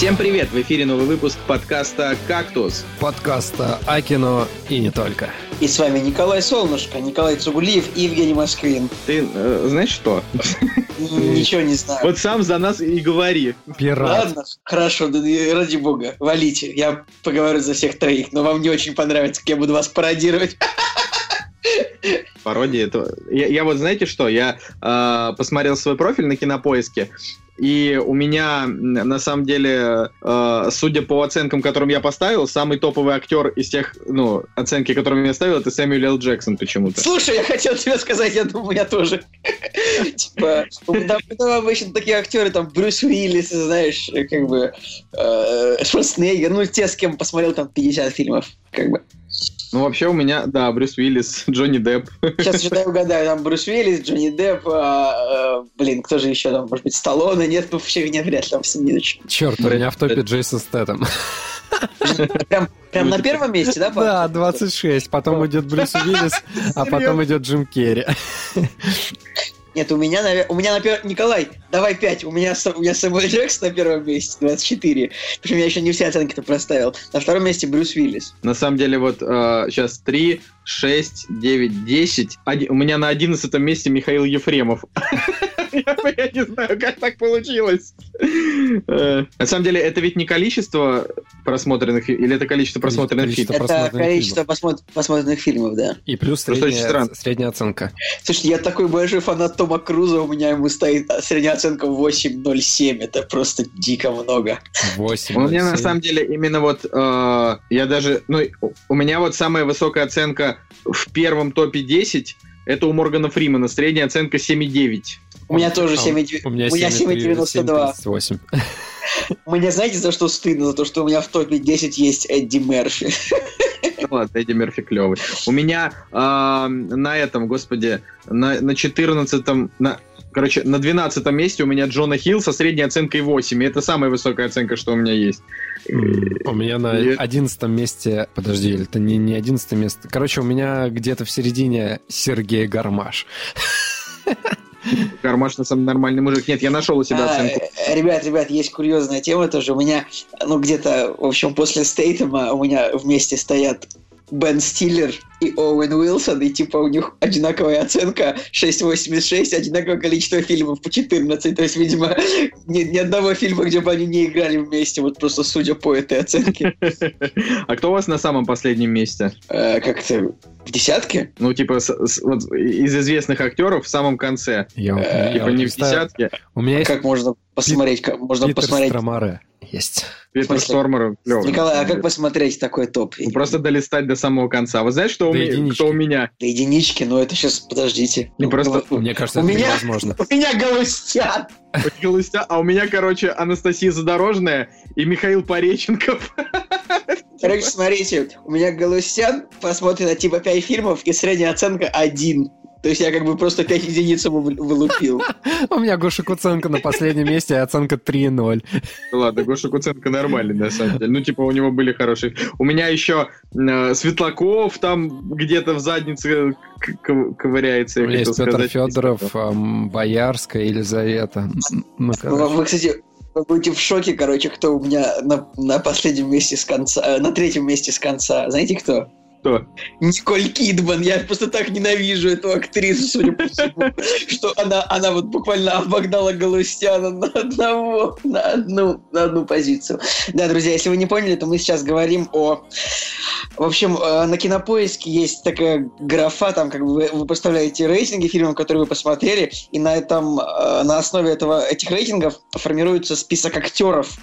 Всем привет! В эфире новый выпуск подкаста «Кактус». Подкаста о кино и не только. И с вами Николай Солнышко, Николай Цугулиев и Евгений Москвин. Ты э, знаешь что? Ничего не знаю. Вот сам за нас и говори. Пират. Ладно, хорошо, да, ради бога, валите. Я поговорю за всех троих, но вам не очень понравится, как я буду вас пародировать. Пародия это... Я, я вот знаете что? Я э, посмотрел свой профиль на кинопоиске, и у меня, на самом деле, э, судя по оценкам, которым я поставил, самый топовый актер из тех, ну, оценки, которыми я ставил, это Сэмюэл Л. Джексон почему-то. Слушай, я хотел тебе сказать, я думаю, я тоже. Типа, обычно такие актеры, там, Брюс Уиллис, знаешь, как бы, э, Шварценеггер, ну, те, с кем посмотрел там 50 фильмов, как бы. Ну, вообще у меня, да, Брюс Уиллис, Джонни Депп. Сейчас что-то я угадаю, там Брюс Уиллис, Джонни Депп, а, а, блин, кто же еще там, может быть, Сталлоне, нет, вообще нет, вряд ли там Сидорович. Черт, у меня в топе Джейсон Стэттем. Прям, прям на первом месте, да? Да, 26. Потом идет Брюс Уиллис, а потом идет Джим Керри. Нет, у меня, у меня на первом... Николай, давай 5. У меня, у меня Сэмюэл Джексон на первом месте, 24. Причем я еще не все оценки-то проставил. На втором месте Брюс Уиллис. На самом деле, вот э, сейчас 3, 6, 9, 10. Оди... У меня на 11 месте Михаил Ефремов. Я не знаю, как так получилось. Э, на самом деле, это ведь не количество просмотренных или это количество просмотренных фильмов? Это количество посмотренных фильмов, да. И плюс средняя оценка. Слушайте, я такой большой фанат Тома Круза, у меня ему стоит средняя оценка 8.07. Это просто дико много. 8. У меня на самом деле именно вот э, я даже, ну, у меня вот самая высокая оценка в первом топе 10 это у Моргана Фримана, средняя оценка 7,9. У меня тоже 7,92. У меня 7,98. Мне знаете, за что стыдно? За то, что у меня в топе 10 есть Эдди Мерфи. Ладно, Эдди Мерфи клевый. У меня э, на этом, господи, на, на 14 на, короче, на 12 месте у меня Джона Хилл со средней оценкой 8. И это самая высокая оценка, что у меня есть. У меня на 11 месте, подожди, это не, не 11 место. Короче, у меня где-то в середине Сергей Гармаш. Гармаш на самом нормальный мужик. Нет, я нашел у себя а, оценку. Ребят, ребят, есть курьезная тема тоже. У меня, ну, где-то, в общем, после Стейтема у меня вместе стоят Бен Стиллер и Оуэн Уилсон, и типа у них одинаковая оценка 6.86, одинаковое количество фильмов по 14. То есть, видимо, ни, ни одного фильма, где бы они не играли вместе, вот просто судя по этой оценке. А кто у вас на самом последнем месте? Э, как-то в десятке? Ну, типа, вот из известных актеров в самом конце. Я, типа, не в десятке. У меня Как можно посмотреть? Можно посмотреть есть. Питер Стормер клевый. Николай, а как посмотреть такой топ? Ну, просто долистать до самого конца. Вы знаете, что у, ми... кто у меня? До единички, но это сейчас, подождите. Не ну, просто... Мне кажется, у это меня... невозможно. У меня Галустян. Галустян, а у меня, короче, Анастасия Задорожная и Михаил Пореченков. Короче, смотрите, у меня Галустян посмотрено типа 5 фильмов и средняя оценка 1. То есть я как бы просто 5 единиц ему вылупил. У меня Гоша Куценко на последнем месте, а оценка 3-0. Ладно, Гоша Куценко нормальный, на самом деле. Ну, типа, у него были хорошие. У меня еще э, Светлаков там где-то в заднице ковыряется. У меня есть Петр Федоров, Боярская, Елизавета. Ну, Вы, кстати, вы будете в шоке, короче, кто у меня на, на последнем месте с конца, э, на третьем месте с конца. Знаете кто? Кто? Николь Кидман. Я просто так ненавижу эту актрису, судя по всему, что она, она вот буквально обогнала Галустяна на одного, на одну, на одну позицию. Да, друзья, если вы не поняли, то мы сейчас говорим о... В общем, э, на Кинопоиске есть такая графа, там как бы вы, вы поставляете рейтинги фильмов, которые вы посмотрели, и на этом, э, на основе этого, этих рейтингов формируется список актеров,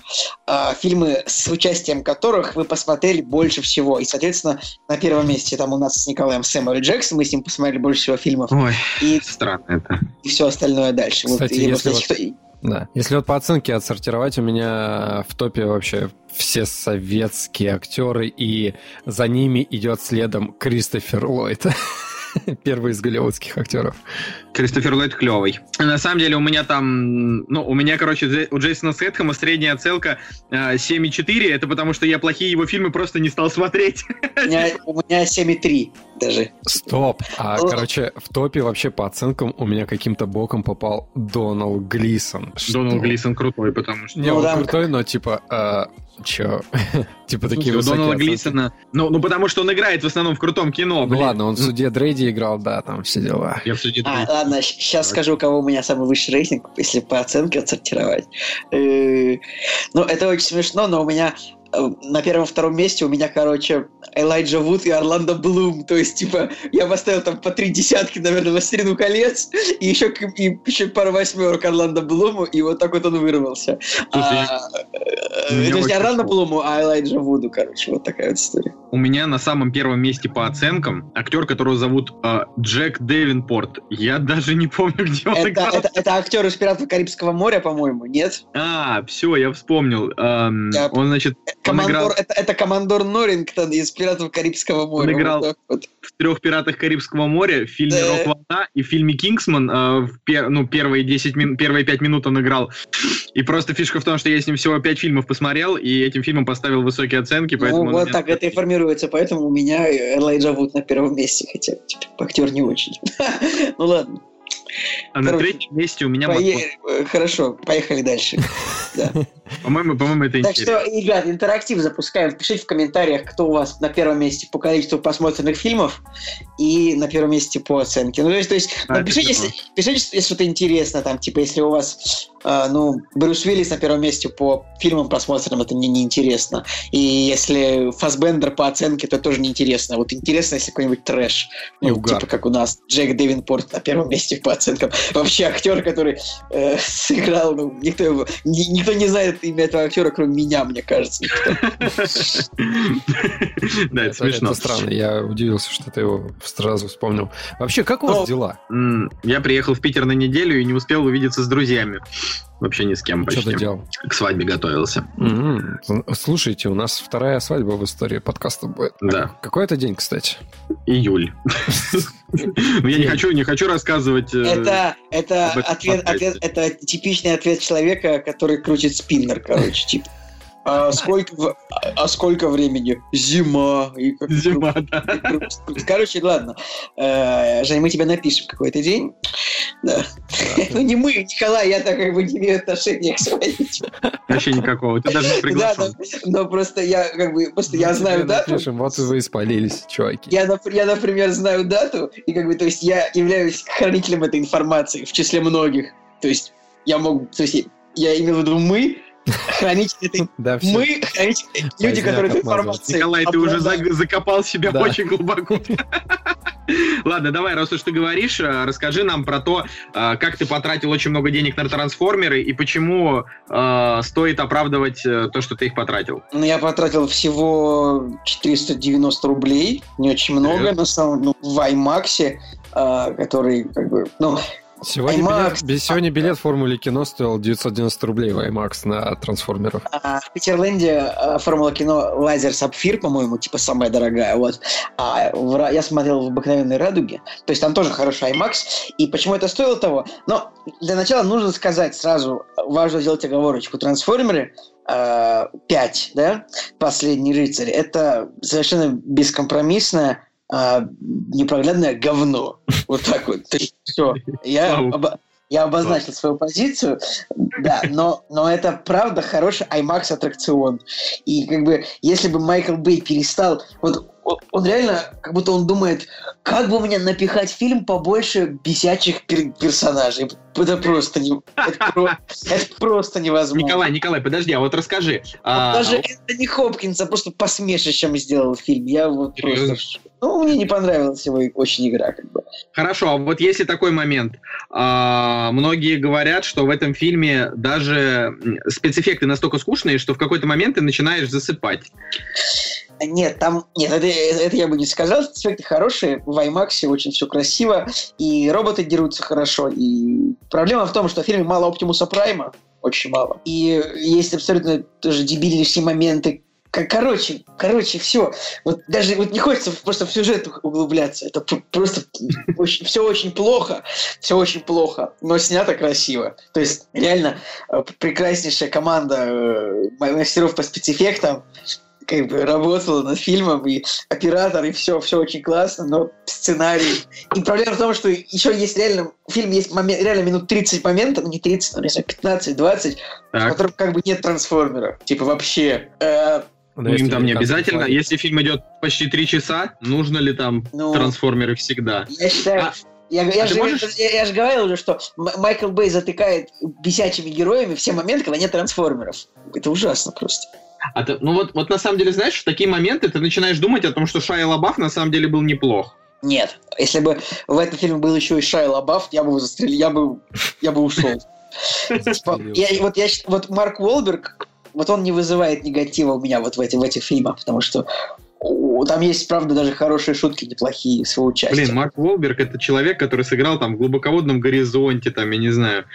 э, фильмы с участием которых вы посмотрели больше всего. И, соответственно, на первом месте там у нас с Николаем Сэмюэл Джексон, мы с ним посмотрели больше всего фильмов. Ой, и, странно это. И все остальное дальше. Кстати, вот, если, вот, кто... да. если вот по оценке отсортировать, у меня в топе вообще все советские актеры, и за ними идет следом Кристофер Ллойд. Первый из голливудских актеров. Кристофер Ллойд клевый. На самом деле у меня там, ну, у меня, короче, у Джейсона Сетхэма средняя оценка э, 7,4. Это потому, что я плохие его фильмы просто не стал смотреть. У меня, у меня 7,3. даже. Стоп. А, О. короче, в топе вообще по оценкам у меня каким-то боком попал Дональд Глисон. Что? Глисон крутой, потому что... Не, Ну он да. крутой, но типа... а, чё? типа такие у высокие оценки. Глисона... Ну, ну, потому что он играет в основном в крутом кино, Ну блин. ладно, он в суде Дрейди играл, да, там все дела. Я в суде А, Дрейди. Ладно, сейчас скажу, у кого у меня самый высший рейтинг, если по оценке отсортировать. Э, Ну, это очень смешно, но у меня на первом-втором месте у меня, короче, Элайджа Вуд и Орландо Блум. То есть, типа, я поставил там по три десятки, наверное, «Властелину колец», и еще, и еще пару восьмерок Орландо Блуму, и вот так вот он вырвался. Слушай, А, э, То есть не Орландо. Блуму, а Элайджа Вуду, короче, вот такая вот история. У меня на самом первом месте по оценкам актер, которого зовут э, Джек Девинпорт. Я даже не помню, где он Это, играл. это, это актер из «Пиратов Карибского моря», по-моему, нет? А, все, я вспомнил. Эм, Я- Он, значит, Командор, играл- это, это командор Норрингтон из «Пиратов Карибского моря». Он играл- Вот вот. в трех пиратах Карибского моря, в фильме Да. Рок-волна и в фильме Кингсман э, в пер- ну, первые 10 мин- первые 5 минут он играл. И просто фишка в том, что я с ним всего 5 фильмов посмотрел, и этим фильмом поставил высокие оценки, поэтому... Ну, вот меня- так это и формируется, поэтому у меня Элайджа Вуд на первом месте, хотя типа, актер не очень. Ну ладно, А на короче, третьем месте у меня... Пое- Маккон. э, хорошо, поехали дальше. Да. По-моему, по-моему, это Так интересно. что, ребят, интерактив запускаем. Пишите в комментариях, кто у вас на первом месте по количеству просмотренных фильмов и на первом месте по оценке. Ну, то есть, то есть А, это если, пишите, если что-то интересно, там, типа, если у вас, ну, Брюс Уиллис на первом месте по фильмам просмотренным, это мне неинтересно. И если Фасбендер по оценке, то тоже неинтересно. Вот интересно, если какой-нибудь трэш. Ну, типа, как у нас Джек Девинпорт на первом месте по оценкам. Вообще актер, который э, сыграл, ну, никто, его, ни- никто не знает имя этого актера, кроме меня, мне кажется. Да, это смешно. Это странно, я удивился, что ты его сразу вспомнил. Вообще, как у вас Ну, дела? Я приехал в Питер на неделю и не успел увидеться с друзьями. Вообще ни с кем Что почти. ты делал? К свадьбе готовился. М, Слушайте, у нас вторая свадьба в истории подкаста будет. Да. Какой это день, кстати? Июль. Я не хочу, не хочу рассказывать. э, Это, это, ответ, ответ- это типичный ответ человека, который крутит спиннер, короче, типа. А сколько, а- сколько времени? Зима. И как- Зима, да. Короче, ладно. Э, Жень, мы тебе напишем какой-то день. Да. Ну, не мы, Николай, я так как бы не имею отношения к свадьбе. Вообще никакого. Ты даже не Да, приглашен. но, но просто я как бы, просто я Мы знаю дату. напишем, вот вы испалились, чуваки. Я, я, например, знаю дату, и как бы, то есть я являюсь хранителем этой информации в числе многих. То есть я мог, то есть я имею в виду мы, хранители этой Да, мы, хранители, люди, которые отмазался. информацией Николай, ты уже закопал себя Да. очень глубоко. Ладно, давай, раз уж ты говоришь, э, расскажи нам про то, э, как ты потратил очень много денег на трансформеры и почему э, стоит оправдывать то, что ты их потратил. Ну, я потратил всего 490 рублей, не очень много, Привет. на самом ну, в IMAX, который, как бы, ну, Сегодня IMAX. билет, без- сегодня билет в Формуле кино стоил 990 рублей в IMAX на трансформеров. А, в Питерленде а, формула кино Лазер Сапфир, по-моему, типа самая дорогая. Вот. А в я смотрел в обыкновенной радуге. То есть там тоже хороший IMAX. И почему это стоило того? Но для начала нужно сказать сразу, важно сделать оговорочку. Трансформеры а, 5, да, последний рыцарь, это совершенно бескомпромиссное а, непроглядное говно. Вот так вот. Все. Я, оба- я обозначил свою позицию, да, но, но это правда хороший IMAX аттракцион. И как бы, если бы Майкл Бэй перестал, вот он, реально, как будто он думает, как бы мне напихать фильм побольше бесячих пер- персонажей. Это просто, не, это, про- это просто невозможно. Николай, Николай, подожди, а вот расскажи. Вот а, даже Энтони Хопкинса просто посмешищем сделал фильм. Я вот Серьезно? просто... Ну, мне не понравилась его очень игра, как бы. Хорошо, а вот если такой момент, а, многие говорят, что в этом фильме даже спецэффекты настолько скучные, что в какой-то момент ты начинаешь засыпать. Нет, там... Нет, это, это я бы не сказал. Спецэффекты хорошие. В IMAX очень все красиво. И роботы дерутся хорошо. И проблема в том, что в фильме мало Оптимуса Прайма. Очень мало. И есть абсолютно тоже дебильнейшие моменты. Короче, короче, все. Вот даже вот не хочется просто в сюжет углубляться. Это пр- просто все очень плохо, все очень плохо, но снято красиво. То есть реально э, прекраснейшая команда э, мастеров по спецэффектам. как бы работала над фильмом, и оператор, и все, все очень классно, но сценарий... И проблема в том, что еще есть реально... В фильме есть момент, реально минут 30 моментов, ну не 30, но, не знаю, 15-20, в которых как бы нет трансформеров. Типа вообще. Э, ну, им там не обязательно. Плане. Если фильм идет почти три часа, нужно ли там ну, трансформеры всегда? Я считаю, а, я, я, а же, можешь... я, я же говорил уже, что Майкл Бэй затыкает бесячими героями все моменты, когда нет трансформеров. Это ужасно просто. А ты, ну вот, вот на самом деле, знаешь, в такие моменты ты начинаешь думать о том, что Шайя Лабаф на самом деле был неплох. Нет, если бы в этом фильме был еще и Шайя Лабаф, я бы его застрелил, я бы, я бы ушел. Я, вот, я, вот Марк Уолберг, вот он не вызывает негатива у меня вот в, эти, в этих фильмах, потому что там есть, правда, даже хорошие шутки, неплохие с его участием. Блин, Марк Уолберг — это человек, который сыграл там в «Глубоководном горизонте», там, я не знаю,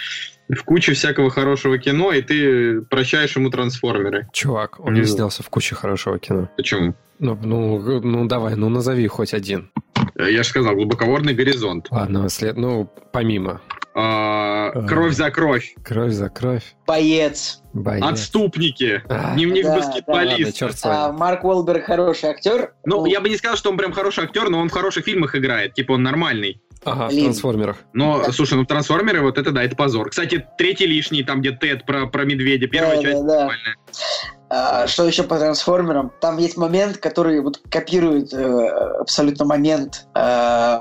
в куче всякого хорошего кино, и ты прощаешь ему трансформеры. Чувак, он не снялся в куче хорошего кино. Почему? Ну, ну, ну давай, ну назови хоть один. Я же сказал, глубоководный горизонт. Ладно, след... ну, помимо. А, кровь за кровь. Кровь за кровь. Боец. Боец. Отступники. А, Дневник да, баскетболиста. Да, да. А, Марк Уолберг хороший актер. Ну, ну, я бы не сказал, что он прям хороший актер, но он в хороших фильмах играет. Типа он нормальный. Ага, Блин. в трансформерах. Но, да. слушай, ну трансформеры, вот это да, это позор. Кстати, третий лишний, там где Тед про, про медведя, первая да, часть да, нормальная. А, что еще по трансформерам? Там есть момент, который вот копирует э, абсолютно момент э,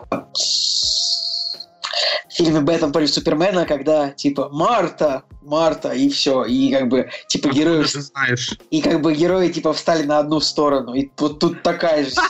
в фильме «Бэтмен против Супермена», когда типа «Марта, Марта» и все, и как бы типа герои... ты знаешь? И как бы герои типа встали на одну сторону, и вот тут такая же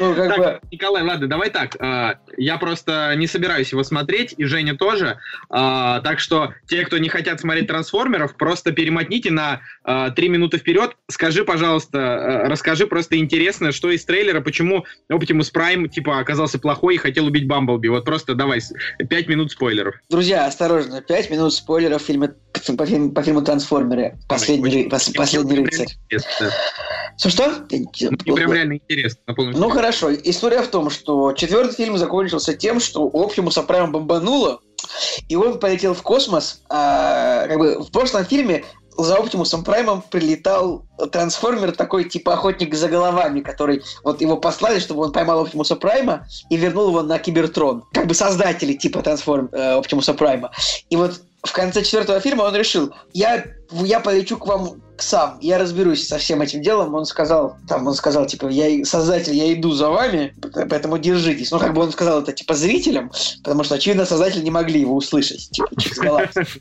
Ну, как так, бы... Николай, ладно, давай так. А, я просто не собираюсь его смотреть, и Женя тоже. А, так что те, кто не хотят смотреть трансформеров, просто перемотните на а, три минуты вперед. Скажи, пожалуйста, расскажи просто интересно, что из трейлера, почему Optimus Prime типа оказался плохой и хотел убить Бамблби. Вот просто давай, пять минут спойлеров. Друзья, осторожно, пять минут спойлеров в фильме, по, фильму, по фильму «Трансформеры». Последний, пос, последний рыцарь. Что-что? Мне прям реально интересно. Ну хорошо. История в том, что четвертый фильм закончился тем, что Оптимуса прямо бомбануло, и он полетел в космос. А, как бы в прошлом фильме за Оптимусом Праймом прилетал трансформер такой, типа охотник за головами, который вот его послали, чтобы он поймал Оптимуса Прайма и вернул его на Кибертрон. Как бы создатели типа трансформ э, Оптимуса Прайма. И вот в конце четвертого фильма он решил, я, я полечу к вам сам, я разберусь со всем этим делом. Он сказал, там, он сказал, типа, я создатель, я иду за вами, поэтому держитесь. Ну, как бы он сказал это, типа, зрителям, потому что, очевидно, создатели не могли его услышать, типа, через галактику.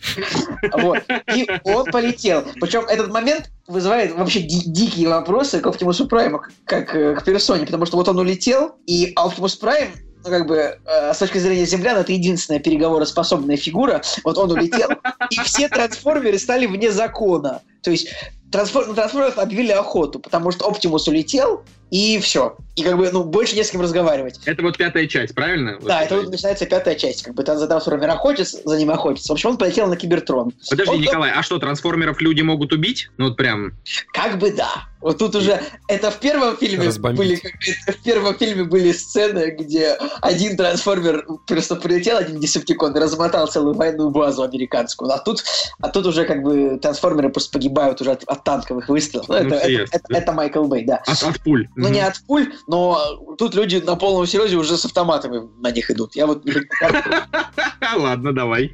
Вот. И он полетел. Причем этот момент вызывает вообще ди- дикие вопросы к Оптимусу Прайму, как э, к персоне, потому что вот он улетел, и Оптимус Прайм ну, как бы, э, с точки зрения землян, это единственная переговороспособная фигура. Вот он улетел, и все трансформеры стали вне закона. То есть трансформ... на трансформеров объявили охоту, потому что Оптимус улетел, и все. И как бы, ну, больше не с кем разговаривать. Это вот пятая часть, правильно? Да, вот это вот начинается пятая часть. Как бы там за трансформер охотится, за ним охотится. В общем, он полетел на Кибертрон. Подожди, он... Николай, а что, трансформеров люди могут убить? Ну вот прям... Как бы да. Вот тут уже... Это в первом фильме Разбомбить. были... В первом фильме были сцены, где один трансформер просто прилетел, один десептикон, и размотал целую военную базу американскую. А тут, а тут уже как бы трансформеры просто погибают уже от, от танковых выстрелов. Ну, ну, это, это, это, это Майкл Бэй, да. От, от пуль. Ну, не от пуль, но тут люди на полном серьезе уже с автоматами на них идут. Я вот... Ладно, давай.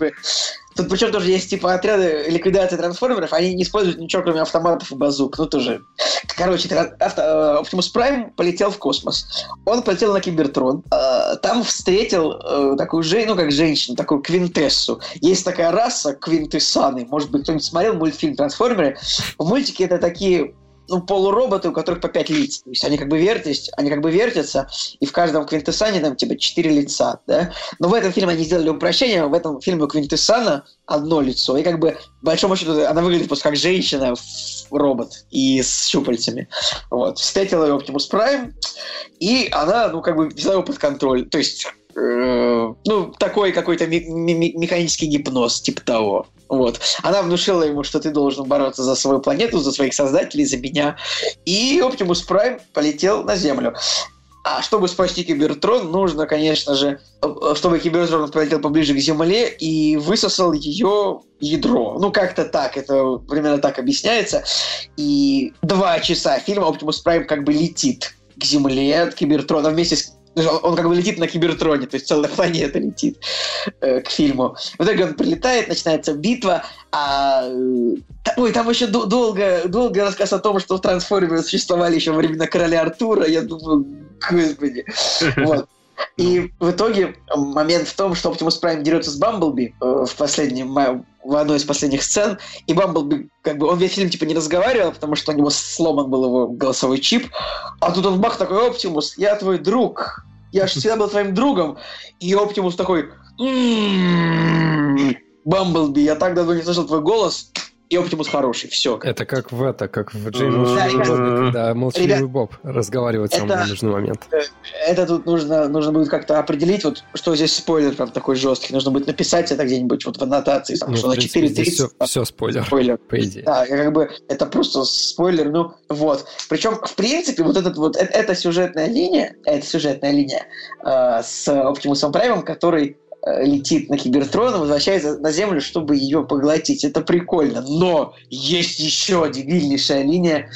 Тут причем тоже есть типа отряды ликвидации трансформеров, они не используют ничего, кроме автоматов и базук. Ну тоже. Короче, авто, э, Optimus Prime полетел в космос. Он полетел на Кибертрон. Э, там встретил э, такую же, ну как женщину, такую квинтессу. Есть такая раса квинтессаны. Может быть, кто-нибудь смотрел мультфильм «Трансформеры»? В мультике это такие ну, полуроботы, у которых по пять лиц. То есть они как бы вертятся, они как бы вертятся, и в каждом квинтэссане там типа четыре лица, да. Но в этом фильме они сделали упрощение, в этом фильме у квинтэссана одно лицо, и как бы, по большому счету, она выглядит просто как женщина, робот, и с щупальцами. Вот. Встретила ее Оптимус Прайм, и она, ну, как бы взяла его под контроль. То есть э, ну, такой какой-то механический гипноз, типа того. Вот. Она внушила ему, что ты должен бороться за свою планету, за своих создателей, за меня. И Оптимус Прайм полетел на Землю. А чтобы спасти Кибертрон, нужно, конечно же, чтобы Кибертрон полетел поближе к Земле и высосал ее ядро. Ну, как-то так, это примерно так объясняется. И два часа фильма Оптимус Прайм как бы летит к Земле от Кибертрона вместе с он как бы летит на Кибертроне, то есть целая планета летит э, к фильму. В итоге он прилетает, начинается битва, а... Э, ой, там еще долго, долго рассказ о том, что трансформеры существовали еще во времена короля Артура. Я думаю, господи. Вот. И в итоге момент в том, что Оптимус Прайм дерется с Бамблби э, в последнем в одной из последних сцен, и Бамблби, как бы, он весь фильм, типа, не разговаривал, потому что у него сломан был его голосовой чип, а тут он бах такой, Оптимус, я твой друг, я же всегда был твоим другом, и Оптимус такой, «М-м-м, Бамблби, я так давно не слышал твой голос, и Оптимус хороший, все. Это как в это, как в Джеймс да, когда молчаливый Ребят, Боб разговаривает в самый нужный момент. Э, это тут нужно, нужно будет как-то определить, вот что здесь спойлер прям такой жесткий. Нужно будет написать это где-нибудь вот в аннотации, там, ну, что на 4.30. Все, все спойлер, спойлер, по идее. Да, как бы это просто спойлер, ну вот. Причем, в принципе, вот этот вот, это, эта сюжетная линия, эта сюжетная линия э, с Оптимусом Праймом, который Э, летит на Кибертрон и возвращается на Землю, чтобы ее поглотить. Это прикольно. Но есть еще дебильнейшая линия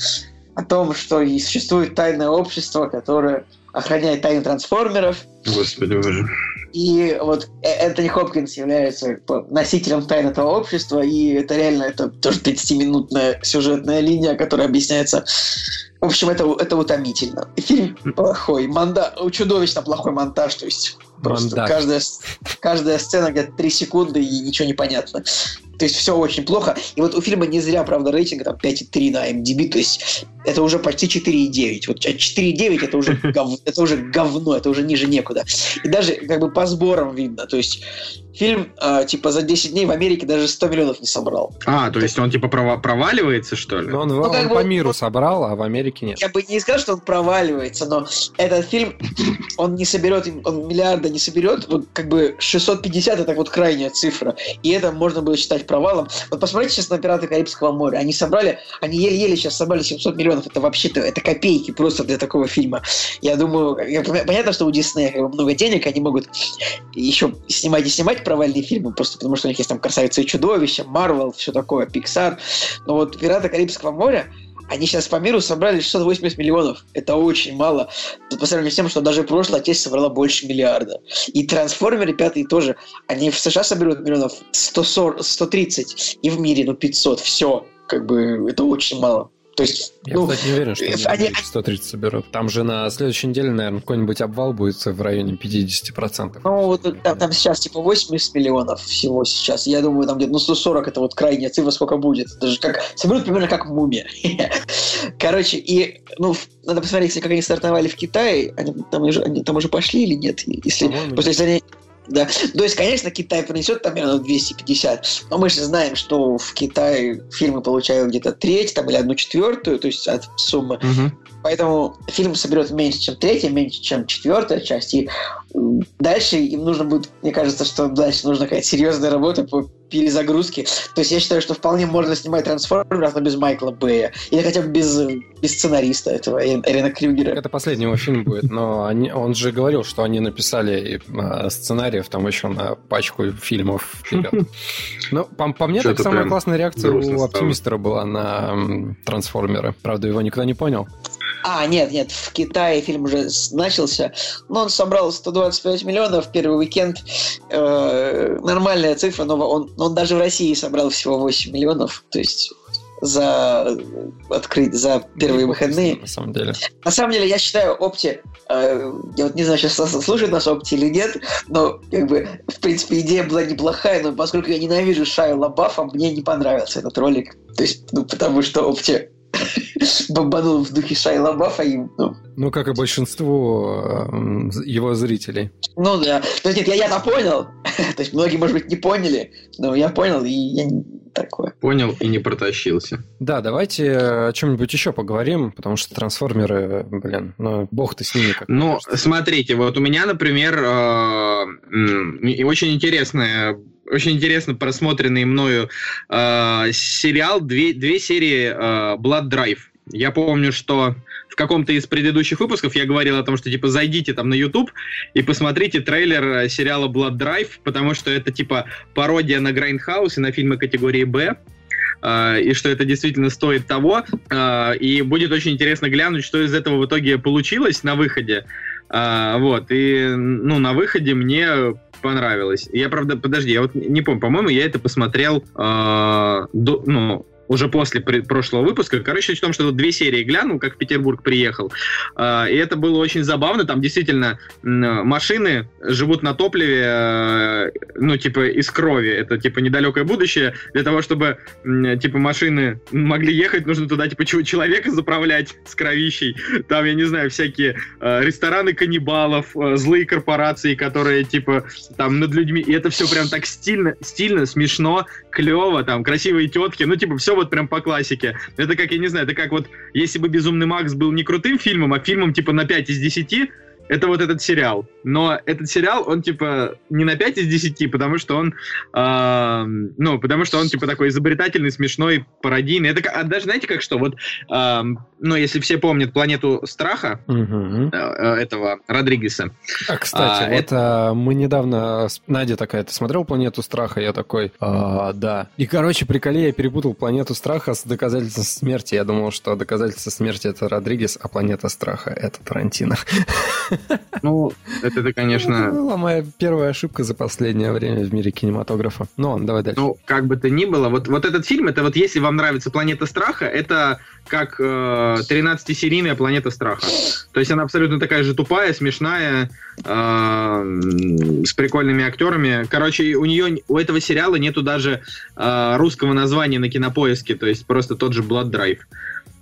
о том, что и существует тайное общество, которое охраняет тайны трансформеров. Господи боже. И вот э, Энтони Хопкинс является носителем тайн этого общества, и это реально это тоже 30-минутная сюжетная линия, которая объясняется в общем, это, это утомительно. Фильм плохой. Монда... Чудовищно плохой монтаж. То есть просто каждая, каждая сцена где-то 3 секунды и ничего не понятно. То есть все очень плохо. И вот у фильма не зря, правда, рейтинг там 5,3 на MDB. То есть это уже почти 4,9. Вот 4,9 это уже, гов... это уже говно, это уже ниже некуда. И даже как бы по сборам видно. То есть фильм э, типа за 10 дней в Америке даже 100 миллионов не собрал. А, то, есть он типа проваливается, что ли? Но он, ну, он бы, по миру вот, собрал, а в Америке нет. Я бы не сказал, что он проваливается, но этот фильм, он не соберет, он миллиарда не соберет. Вот как бы 650 это вот крайняя цифра. И это можно было считать провалом. Вот посмотрите сейчас на «Пираты Карибского моря». Они собрали, они еле-еле сейчас собрали 700 миллионов. Это вообще-то, это копейки просто для такого фильма. Я думаю, я, понятно, что у Диснея как бы, много денег, они могут еще снимать и снимать провальные фильмы, просто потому что у них есть там «Красавица и чудовище», Марвел, все такое, Pixar. Но вот «Пираты Карибского моря» Они сейчас по миру собрали 680 миллионов. Это очень мало. По сравнению с тем, что даже прошлое отец собрала больше миллиарда. И трансформеры пятые тоже. Они в США соберут миллионов 140, 130. И в мире, ну, 500. Все. Как бы это очень мало. То есть, я, ну, кстати, не уверен, что они, 130 соберут. Там же на следующей неделе, наверное, какой-нибудь обвал будет в районе 50%. Ну, вот там, там сейчас типа 80 миллионов всего сейчас. Я думаю, там где-то ну, 140 это вот крайняя цифра, сколько будет. Даже как соберут примерно как мумия. Короче, и ну, надо посмотреть, как они стартовали в Китае. Они там уже, они там уже пошли или нет? Если, просто если они да. То есть, конечно, Китай принесет там миллионов 250, но мы же знаем, что в Китае фильмы получают где-то треть там, или одну четвертую, то есть от суммы. Угу. Поэтому фильм соберет меньше, чем третья, меньше, чем четвертая часть. И дальше им нужно будет, мне кажется, что дальше нужна какая-то серьезная работа по перезагрузке. То есть я считаю, что вполне можно снимать трансформеров, но без Майкла Бэя. Или хотя бы без, без сценариста этого, Эрина Крюгера. Это последний его фильм будет, но они, он же говорил, что они написали э, сценариев там еще на пачку фильмов вперед. Ну, по, по мне, так самая классная реакция у Оптимистера была на трансформеры. Правда, его никто не понял. А, нет, нет, в Китае фильм уже начался, но он собрал 125 миллионов в первый уикенд. Э, нормальная цифра, но он, он даже в России собрал всего 8 миллионов, то есть за открыть за первые выходные. На самом деле. На самом деле, я считаю, Опти, э, я вот не знаю, сейчас слушает нас Опти или нет, но как бы, в принципе, идея была неплохая, но поскольку я ненавижу Шаю Лабафа, мне не понравился этот ролик. То есть, ну, потому что Опти бомбанул в духе Шайла Баффа. И, ну. ну, как и большинство его зрителей. Ну да. То есть, нет, я, я-то понял. То есть, многие, может быть, не поняли, но я понял, и я такое. Понял и не протащился. Да, давайте о чем-нибудь еще поговорим, потому что трансформеры, блин, ну, бог ты с ними. Как ну, смотрите, вот у меня, например, э, очень интересная очень интересно просмотренный мною э, сериал, две, две серии э, Blood Drive. Я помню, что в каком-то из предыдущих выпусков я говорил о том, что типа зайдите там на YouTube и посмотрите трейлер э, сериала Blood Drive, потому что это типа пародия на Grindhouse и на фильмы категории Б. Uh, и что это действительно стоит того. Uh, и будет очень интересно глянуть, что из этого в итоге получилось на выходе. Вот. И ну, на выходе мне понравилось. Я, правда, подожди, я вот не помню, по-моему, я это посмотрел до, ну, уже после прошлого выпуска. Короче, в том, что вот две серии глянул, как в Петербург приехал. Э, и это было очень забавно. Там действительно э, машины живут на топливе, э, ну, типа, из крови. Это, типа, недалекое будущее. Для того, чтобы, типа, машины могли ехать, нужно туда, типа, человека заправлять с кровищей. Там, я не знаю, всякие рестораны каннибалов, злые корпорации, которые, типа, там над людьми. И это все прям так стильно, стильно, смешно, клево, там, красивые тетки. Ну, типа, все вот прям по классике. Это как, я не знаю, это как вот, если бы «Безумный Макс» был не крутым фильмом, а фильмом типа на 5 из 10, это вот этот сериал. Но этот сериал, он типа не на 5 из 10, потому что он, э, ну, потому что он типа такой изобретательный, смешной, пародийный. Это а даже знаете как что? Вот, э, ну, если все помнят «Планету страха» угу. э, этого Родригеса. А, кстати, а, вот это... мы недавно, Надя такая, ты смотрел «Планету страха»? Я такой, а, да. И, короче, приколи, я перепутал «Планету страха» с «Доказательством смерти». Я думал, что «Доказательство смерти» — это Родригес, а «Планета страха» — это Тарантино. Ну, это, это конечно... Это была моя первая ошибка за последнее время в мире кинематографа. Ну, давай дальше. Ну, как бы то ни было, вот, вот этот фильм, это вот если вам нравится «Планета страха», это как э, 13-серийная «Планета страха». То есть она абсолютно такая же тупая, смешная, э, с прикольными актерами. Короче, у нее, у этого сериала нету даже э, русского названия на кинопоиске, то есть просто тот же Blood Drive.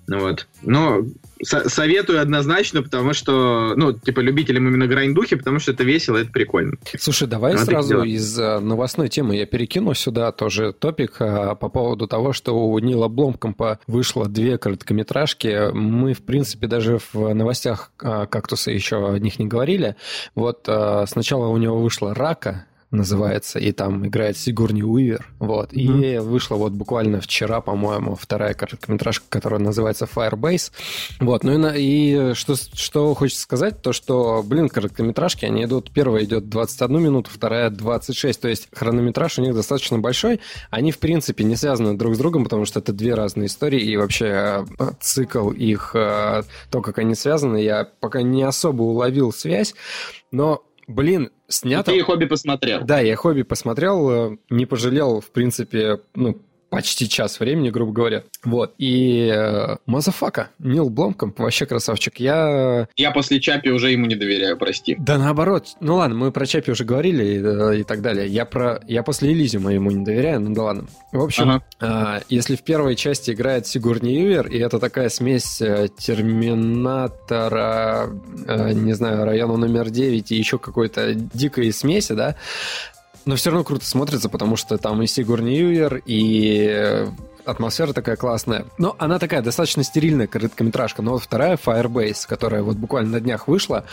Вот. Но со- советую однозначно, потому что, ну, типа, любителям именно грайндухи, потому что это весело, это прикольно. Слушай, давай Надо сразу из uh, новостной темы я перекину сюда тоже топик uh, по поводу того, что у Нила Бломкомпа вышло две короткометражки. Мы, в принципе, даже в новостях uh, «Кактуса» еще о них не говорили. Вот сначала у него вышла «Рака», называется, и там играет Сигурни Уивер, вот, mm-hmm. и вышла вот буквально вчера, по-моему, вторая короткометражка, которая называется Firebase, вот, ну и, и что, что хочется сказать, то, что, блин, короткометражки, они идут, первая идет 21 минуту, вторая 26, то есть хронометраж у них достаточно большой, они, в принципе, не связаны друг с другом, потому что это две разные истории, и вообще э, цикл их, э, то, как они связаны, я пока не особо уловил связь, но Блин, снято... Ты хобби посмотрел. Да, я хобби посмотрел, э, не пожалел, в принципе, ну, почти час времени, грубо говоря. Вот. И э, motherfucker, Нил Бломкамп, вообще красавчик. Я... Я после Чаппи уже ему не доверяю, прости. Да наоборот. Ну ладно, мы про Чаппи уже говорили и, э, и так далее. Я про... Я после Элизиума ему не доверяю, ну да ладно. В общем, ага. э, если в первой части играет Сигурни Уивер, и это такая смесь э, Терминатора, э, не знаю, района номер 9 и еще какой-то дикой смеси, да, но все равно круто смотрится, потому что там и Сигурни Юер, и атмосфера такая классная. Но она такая достаточно стерильная короткометражка. Но вот вторая Firebase, которая вот буквально на днях вышла,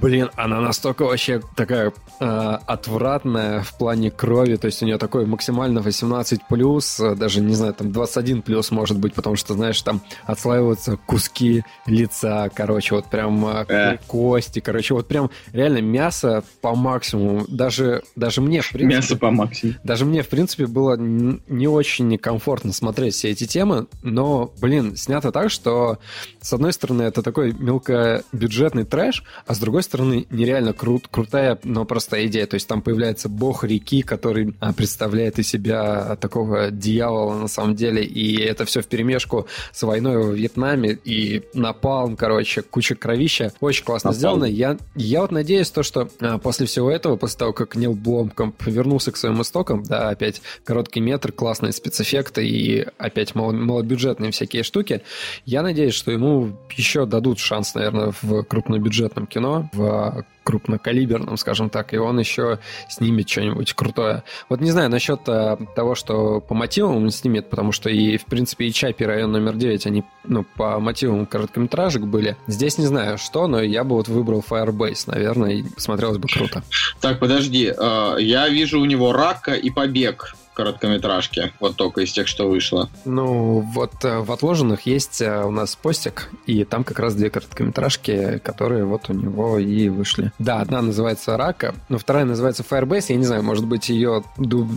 Блин, она настолько вообще такая э, отвратная в плане крови, то есть у нее такой максимально 18 плюс, даже не знаю, там 21 плюс может быть, потому что, знаешь, там отслаиваются куски лица, короче, вот прям э. кости, короче, вот прям реально мясо по максимуму. Даже, даже мне, в принципе... Мясо по максимуму. Даже мне, в принципе, было не очень комфортно смотреть все эти темы, но, блин, снято так, что, с одной стороны, это такой мелкобюджетный трэш, а с другой стороны, нереально крут, крутая, но простая идея. То есть там появляется бог реки, который а, представляет из себя такого дьявола на самом деле, и это все в перемешку с войной во Вьетнаме и напалм, короче, куча кровища. Очень классно напалм. сделано. Я, я вот надеюсь, то, что а, после всего этого, после того, как Нил Бломком вернулся к своим истокам, да, опять короткий метр, классные спецэффекты и опять мал, малобюджетные всякие штуки, я надеюсь, что ему еще дадут шанс, наверное, в крупнобюджетном кино, в крупнокалиберном, скажем так, и он еще снимет что-нибудь крутое. Вот не знаю насчет а, того, что по мотивам он снимет, потому что и, в принципе, и Чапи район номер 9, они ну, по мотивам короткометражек были. Здесь не знаю что, но я бы вот выбрал Firebase, наверное, и смотрелось бы круто. Так, подожди, э, я вижу у него Рака и Побег. Короткометражки? Вот только из тех, что вышло. Ну, вот э, в отложенных есть э, у нас постик, и там как раз две короткометражки, которые вот у него и вышли. Да, одна называется «Рака», но вторая называется «Firebase». Я не знаю, может быть, ее дуб...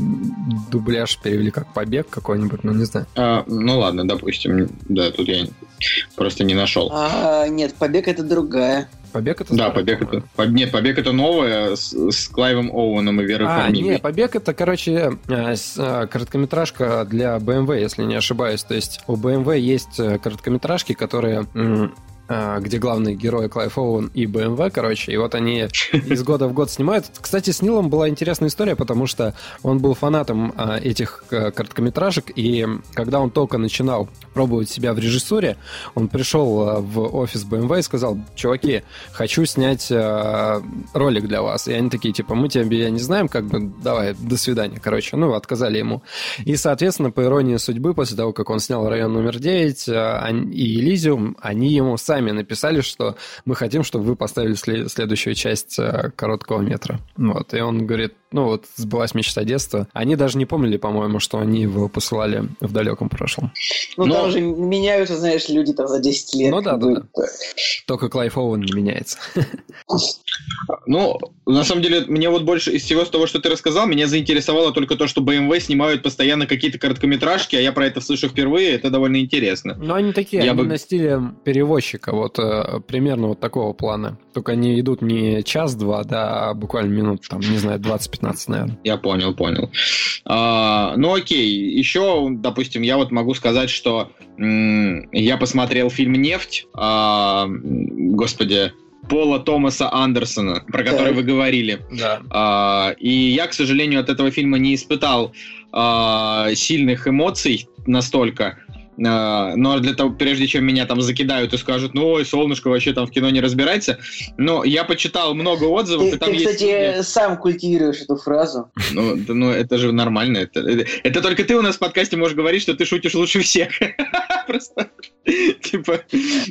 дубляж перевели как «Побег» какой-нибудь, ну не знаю. А, ну ладно, допустим. Да, тут я просто не нашел. А, нет, «Побег» — это другая. Побег это Да, побег это. Поб... Нет, побег это новое с, с Клайвом Оуэном и Верой а, Фармигой. нет, побег это, короче, э, э, короткометражка для BMW, если не ошибаюсь. То есть у BMW есть э, короткометражки, которые где главный герой Клайв Оуэн и БМВ, короче, и вот они из года в год снимают. Кстати, с Нилом была интересная история, потому что он был фанатом а, этих а, короткометражек, и когда он только начинал пробовать себя в режиссуре, он пришел а, в офис БМВ и сказал, чуваки, хочу снять а, ролик для вас. И они такие, типа, мы тебя не знаем, как бы, давай, до свидания, короче. Ну, отказали ему. И, соответственно, по иронии судьбы, после того, как он снял район номер 9 а, и Элизиум, они ему сами сами написали, что мы хотим, чтобы вы поставили след- следующую часть э, короткого метра. Вот. И он говорит, ну вот, сбылась мечта детства. Они даже не помнили, по-моему, что они его посылали в далеком прошлом. Ну, Но... там же меняются, знаешь, люди там за 10 лет. Ну да, да, да. Только Клайф Оуэн не меняется. Ну, на самом деле, мне вот больше из всего того, что ты рассказал, меня заинтересовало только то, что BMW снимают постоянно какие-то короткометражки, а я про это слышу впервые, это довольно интересно. Ну, они такие, я они бы... на стиле перевозчика, вот э, примерно вот такого плана. Только они идут не час-два, да, а буквально минут, там, не знаю, 20-15, наверное. Я понял, понял. А, ну, окей, еще, допустим, я вот могу сказать, что м- я посмотрел фильм «Нефть», а, господи, Пола Томаса Андерсона, про который вы говорили. Да. А, и я, к сожалению, от этого фильма не испытал а, сильных эмоций настолько. А, но для того, прежде чем меня там закидают и скажут, ну ой, солнышко вообще там в кино не разбирается, но я почитал много отзывов, ты, и там ты, есть... кстати, сам культивируешь эту фразу. Ну, да, ну это же нормально. Это, это только ты у нас в подкасте можешь говорить, что ты шутишь лучше всех. Просто, типа...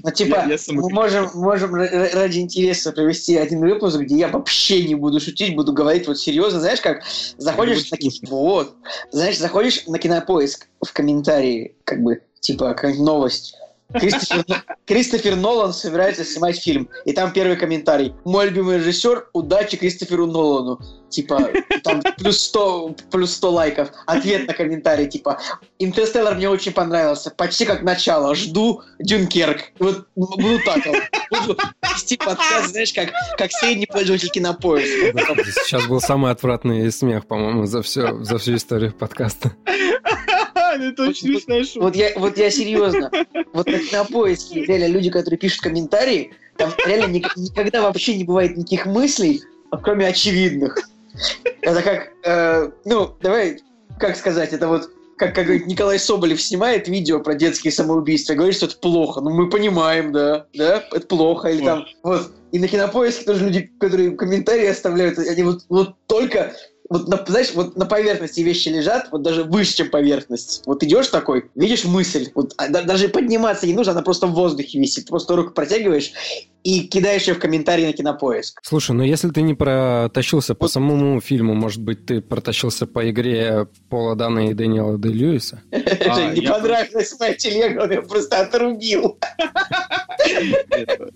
Ну, типа, мы можем, можем ради интереса провести один выпуск, где я вообще не буду шутить, буду говорить вот серьезно. Знаешь, как заходишь на... Вот. Знаешь, заходишь на кинопоиск в комментарии, как бы, типа, какая новость. Кристофер, Кристофер Нолан собирается снимать фильм. И там первый комментарий. Мой любимый режиссер, удачи Кристоферу Нолану. Типа, там плюс 100, плюс 100 лайков. Ответ на комментарий, типа, Интерстеллар мне очень понравился. Почти как начало. Жду Дюнкерк. Вот буду так вот. Буду вести подкаст, знаешь, как, как средний пользователь кинопоиска. Сейчас был самый отвратный смех, по-моему, за, все, за всю историю подкаста это очень смешная шутка. Вот я, вот я серьезно. Вот на поиске реально люди, которые пишут комментарии, там реально никогда вообще не бывает никаких мыслей, кроме очевидных. Это как, э, ну, давай, как сказать, это вот как, как говорит, Николай Соболев снимает видео про детские самоубийства говорит, что это плохо. Ну, мы понимаем, да, да, это плохо. Или там, вот, и на кинопоиске тоже люди, которые комментарии оставляют, они вот, вот только вот, на, знаешь, вот на поверхности вещи лежат, вот даже выше, чем поверхность. Вот идешь такой, видишь мысль, вот а, да, даже подниматься не нужно, она просто в воздухе висит. Просто руку протягиваешь и кидаешь ее в комментарии на кинопоиск. Слушай, ну если ты не протащился по самому фильму, может быть, ты протащился по игре Пола Дана и Дэниела Де Льюиса? А, не понравилась моя телега, я просто отрубил.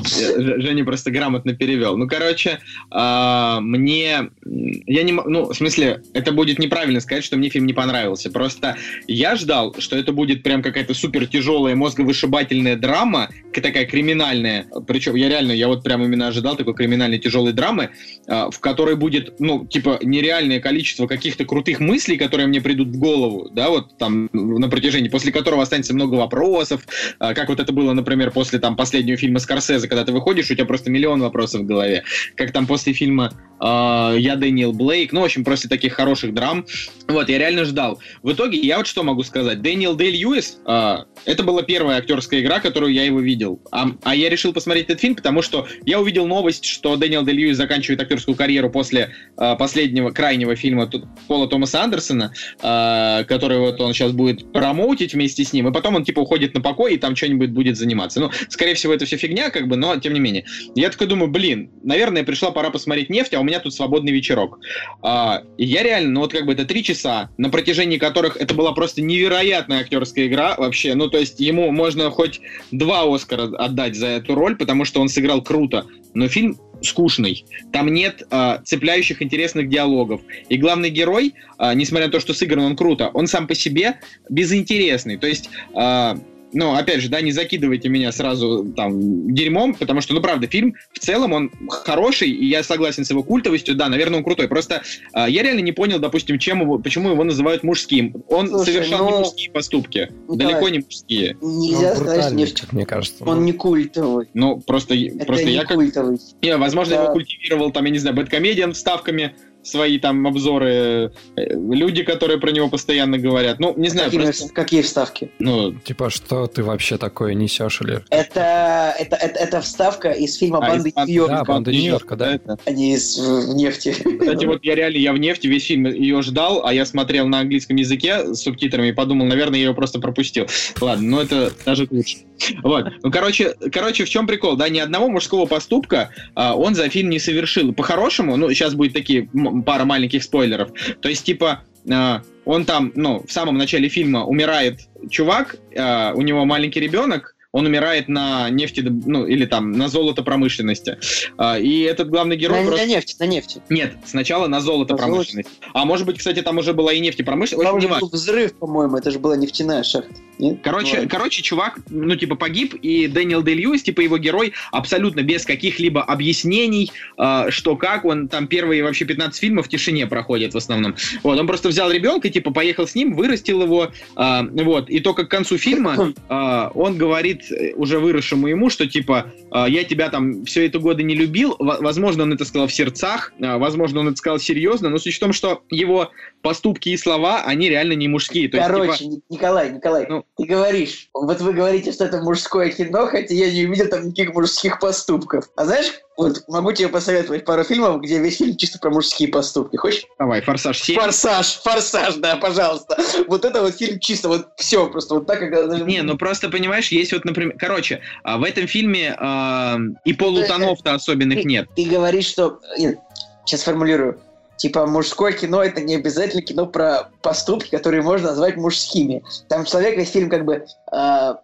Женя просто грамотно перевел. Ну, короче, а, мне... Я не Ну, в смысле, это будет неправильно сказать, что мне фильм не понравился. Просто я ждал, что это будет прям какая-то супер тяжелая мозговышибательная драма, такая криминальная. Причем я реально, я вот прям именно ожидал такой криминальной тяжелой драмы, а, в которой будет, ну, типа, нереальное количество каких-то крутых мыслей, которые мне придут в голову, да, вот там на протяжении, после которого останется много вопросов, а, как вот это было, например, после там последнего фильма Скорсезе, когда ты выходишь, у тебя просто миллион вопросов в голове. Как там после фильма э, «Я Дэниел Блейк», ну, в общем, после таких хороших драм. Вот, я реально ждал. В итоге, я вот что могу сказать. Дэниел Дэй Льюис, э, это была первая актерская игра, которую я его видел. А, а я решил посмотреть этот фильм, потому что я увидел новость, что Дэниел Дэй Льюис заканчивает актерскую карьеру после э, последнего, крайнего фильма Пола Томаса Андерсона, э, который вот он сейчас будет промоутить вместе с ним, и потом он типа уходит на покой и там что-нибудь будет заниматься. Ну, скорее всего, это все фигня, как бы, но тем не менее. Я такой думаю, блин, наверное, пришла пора посмотреть нефть, а у меня тут свободный вечерок. А, и я реально, ну вот как бы это три часа, на протяжении которых это была просто невероятная актерская игра вообще. Ну то есть ему можно хоть два Оскара отдать за эту роль, потому что он сыграл круто. Но фильм скучный. Там нет э, цепляющих интересных диалогов. И главный герой, э, несмотря на то, что сыгран он круто, он сам по себе безинтересный. То есть э, ну, опять же, да, не закидывайте меня сразу там дерьмом, потому что, ну, правда, фильм в целом он хороший, и я согласен с его культовостью, да, наверное, он крутой. Просто э, я реально не понял, допустим, чем его, почему его называют мужским. Он Слушай, совершал ну... не мужские поступки, ну, далеко не мужские. Нельзя ну, сказать, не... мне кажется. Он не культовый. Ну, просто, Это просто не я как... Культовый. Я, возможно, да. его культивировал, там, я не знаю, Бэткомедиан вставками, свои там обзоры, э, люди, которые про него постоянно говорят. Ну, не знаю. Какие, просто... какие вставки? Ну, типа, что ты вообще такое несешь или... Это, это, это, это вставка из фильма а, «Банды а, Нью-Йорка». Да, «Банды Нью-Йорка», да. Это. Не из «Нефти». Кстати, вот я реально, я в «Нефти» весь фильм ее ждал, а я смотрел на английском языке с субтитрами и подумал, наверное, я ее просто пропустил. Ладно, но это даже лучше. Вот. Ну, короче, короче, в чем прикол, да, ни одного мужского поступка а, он за фильм не совершил. По-хорошему, ну, сейчас будет такие пара маленьких спойлеров. То есть, типа, а, он там, ну, в самом начале фильма умирает чувак, а, у него маленький ребенок, он умирает на нефти, ну, или там, на золото промышленности. А, и этот главный герой... На, просто... на нефти, на нефти. Нет, сначала на золото промышленности. А может быть, кстати, там уже была и нефтепромышленность. Там уже был взрыв, по-моему, это же была нефтяная шахта. Нет? Короче, ну, короче, чувак, ну, типа, погиб, и Дэниел Дэй Льюис, типа, его герой, абсолютно без каких-либо объяснений, э, что как, он там первые вообще 15 фильмов в тишине проходит в основном. Вот, он просто взял ребенка, типа, поехал с ним, вырастил его, э, вот, и только к концу фильма э, он говорит уже выросшему ему, что, типа, э, я тебя там все это годы не любил, возможно, он это сказал в сердцах, э, возможно, он это сказал серьезно, но суть в том, что его поступки и слова, они реально не мужские. То Короче, есть, типа, Николай, Николай, ну, ты говоришь, вот вы говорите, что это мужское кино, хотя я не увидел там никаких мужских поступков. А знаешь, вот могу тебе посоветовать пару фильмов, где весь фильм чисто про мужские поступки. Хочешь? Давай, «Форсаж 7». «Форсаж», «Форсаж», да, пожалуйста. Вот это вот фильм чисто, вот все, просто вот так, как... Не, ну просто, понимаешь, есть вот, например... Короче, а в этом фильме э, и полутонов-то особенных ты, нет. Ты говоришь, что... Нет, сейчас формулирую типа мужское кино это не обязательно кино про поступки, которые можно назвать мужскими. Там человек весь фильм как бы э,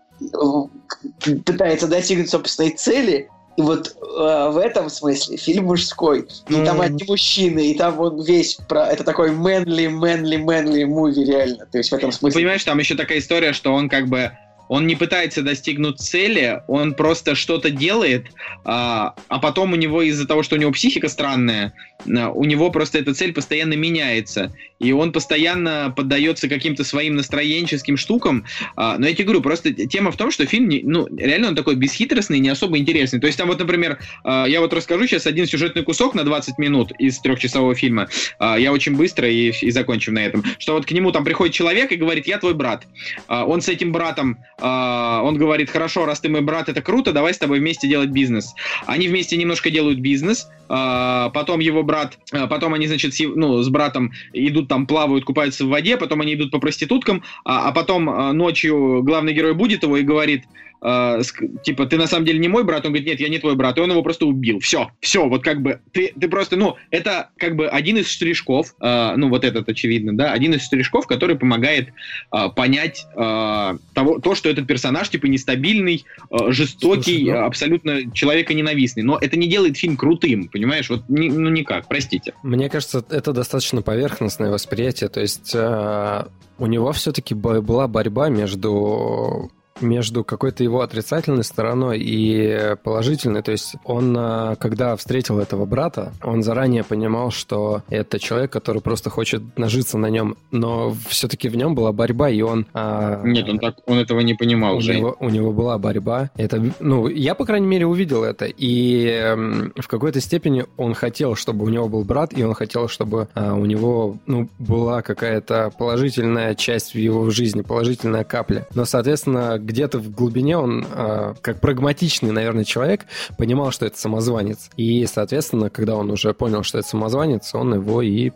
пытается достигнуть собственной цели, и вот э, в этом смысле фильм мужской. И там одни мужчины, и там он весь про... Это такой manly, manly, manly муви реально. То есть в этом смысле... Понимаешь, там еще такая история, что он как бы он не пытается достигнуть цели, он просто что-то делает, а, а потом у него из-за того, что у него психика странная, у него просто эта цель постоянно меняется, и он постоянно поддается каким-то своим настроенческим штукам. А, но я тебе говорю, просто тема в том, что фильм, ну, реально он такой бесхитростный, не особо интересный. То есть там вот, например, а, я вот расскажу сейчас один сюжетный кусок на 20 минут из трехчасового фильма. А, я очень быстро и, и закончим на этом. Что вот к нему там приходит человек и говорит, я твой брат. Он с этим братом он говорит, хорошо, раз ты мой брат, это круто, давай с тобой вместе делать бизнес. Они вместе немножко делают бизнес, потом его брат, а, потом они, значит, с, ну, с братом идут там, плавают, купаются в воде, потом они идут по проституткам, а, а потом ночью главный герой будет его и говорит, э, типа, ты на самом деле не мой брат, он говорит, нет, я не твой брат, и он его просто убил. Все, все, вот как бы, ты, ты просто, ну, это как бы один из штришков, э, ну, вот этот очевидно, да, один из штришков, который помогает э, понять э, того, то, что этот персонаж, типа, нестабильный, э, жестокий, Слушай, ну... абсолютно человеконенавистный, но это не делает фильм крутым, понимаешь, вот, ни, ну, никак, простите. Мне кажется, это достаточно поверхностное восприятие, то есть э, у него все-таки была борьба между между какой-то его отрицательной стороной и положительной. То есть он, а, когда встретил этого брата, он заранее понимал, что это человек, который просто хочет нажиться на нем, но все-таки в нем была борьба, и он... А, Нет, он, так, он этого не понимал. У, него, у него была борьба. Это, ну, я, по крайней мере, увидел это, и э, в какой-то степени он хотел, чтобы у него был брат, и он хотел, чтобы э, у него ну, была какая-то положительная часть в его жизни, положительная капля. Но, соответственно, где-то в глубине он, э, как прагматичный, наверное, человек, понимал, что это самозванец. И, соответственно, когда он уже понял, что это самозванец, он его и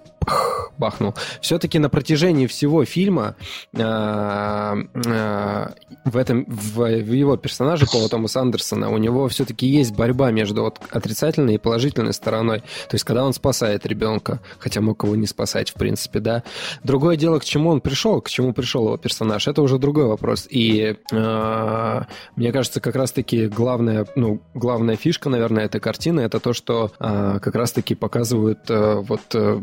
бахнул. Все-таки на протяжении всего фильма э, э, в этом в его персонаже Пола Томаса Андерсона у него все-таки есть борьба между вот отрицательной и положительной стороной. То есть, когда он спасает ребенка, хотя мог его не спасать, в принципе, да. Другое дело, к чему он пришел, к чему пришел его персонаж, это уже другой вопрос. И э, мне кажется, как раз-таки главная, ну, главная фишка, наверное, этой картины, это то, что э, как раз-таки показывают э, вот э,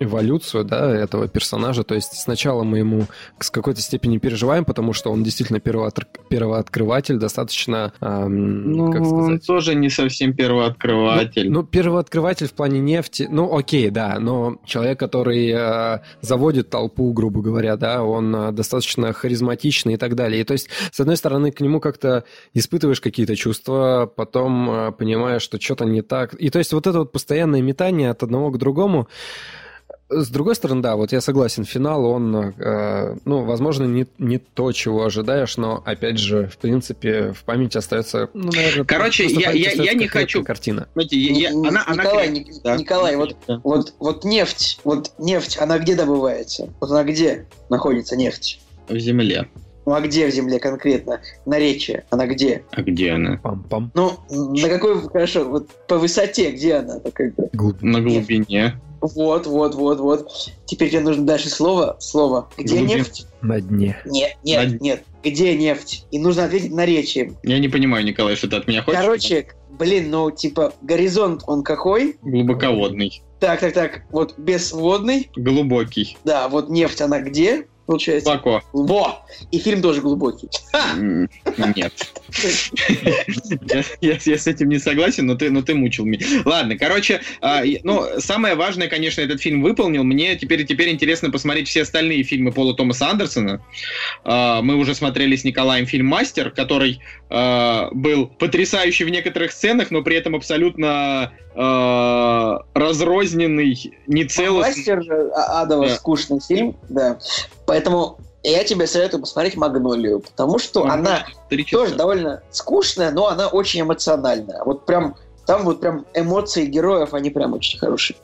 эволюцию, да, этого персонажа. То есть сначала мы ему с какой-то степени переживаем, потому что он действительно первооотр... первооткрыватель, достаточно, эм, ну, как сказать... он тоже не совсем первооткрыватель. Ну, ну, первооткрыватель в плане нефти, ну, окей, да, но человек, который э, заводит толпу, грубо говоря, да, он э, достаточно харизматичный и так далее. И то есть, с одной стороны, к нему как-то испытываешь какие-то чувства, потом э, понимаешь, что что-то не так. И то есть вот это вот постоянное метание от одного к другому, с другой стороны, да, вот я согласен, финал, он, э, ну, возможно, не, не то, чего ожидаешь, но, опять же, в принципе, в памяти остается, ну, наверное... Короче, я, я, я не хочу... Картина. Знаете, я, я, она, Николай, она... Ник, да. Николай вот, да. вот, вот нефть, вот нефть, она где добывается? Вот она где находится, нефть? В земле. Ну а где в земле конкретно? На речи. Она где? А где она? Пам-пам. Ну, на какой, хорошо, вот по высоте, где она? Глуб... На глубине. Вот, вот, вот, вот. Теперь тебе нужно дальше слово. Слово. Где Глубин. нефть? На дне. Нет, нет, на... нет. Где нефть? И нужно ответить на речи. Я не понимаю, Николай, что ты от меня хочешь. Короче, блин, ну, типа, горизонт, он какой? Глубоководный. Так, так, так. Вот безводный. Глубокий. Да, вот нефть, она где? Получается. Глубоко. Во! И фильм тоже глубокий. Нет. я, с этим не согласен, но ты, но ты мучил меня. Ладно, короче, а, ну, самое важное, конечно, этот фильм выполнил. Мне теперь, теперь интересно посмотреть все остальные фильмы Пола Томаса Андерсона. А, мы уже смотрели с Николаем фильм «Мастер», который а, был потрясающий в некоторых сценах, но при этом абсолютно разрозненный, нецелостный. «Мастер» же адово скучный фильм, да. Поэтому я тебе советую посмотреть «Магнолию», потому что ну, она тоже довольно скучная, но она очень эмоциональная. Вот прям там вот прям эмоции героев, они прям очень хорошие.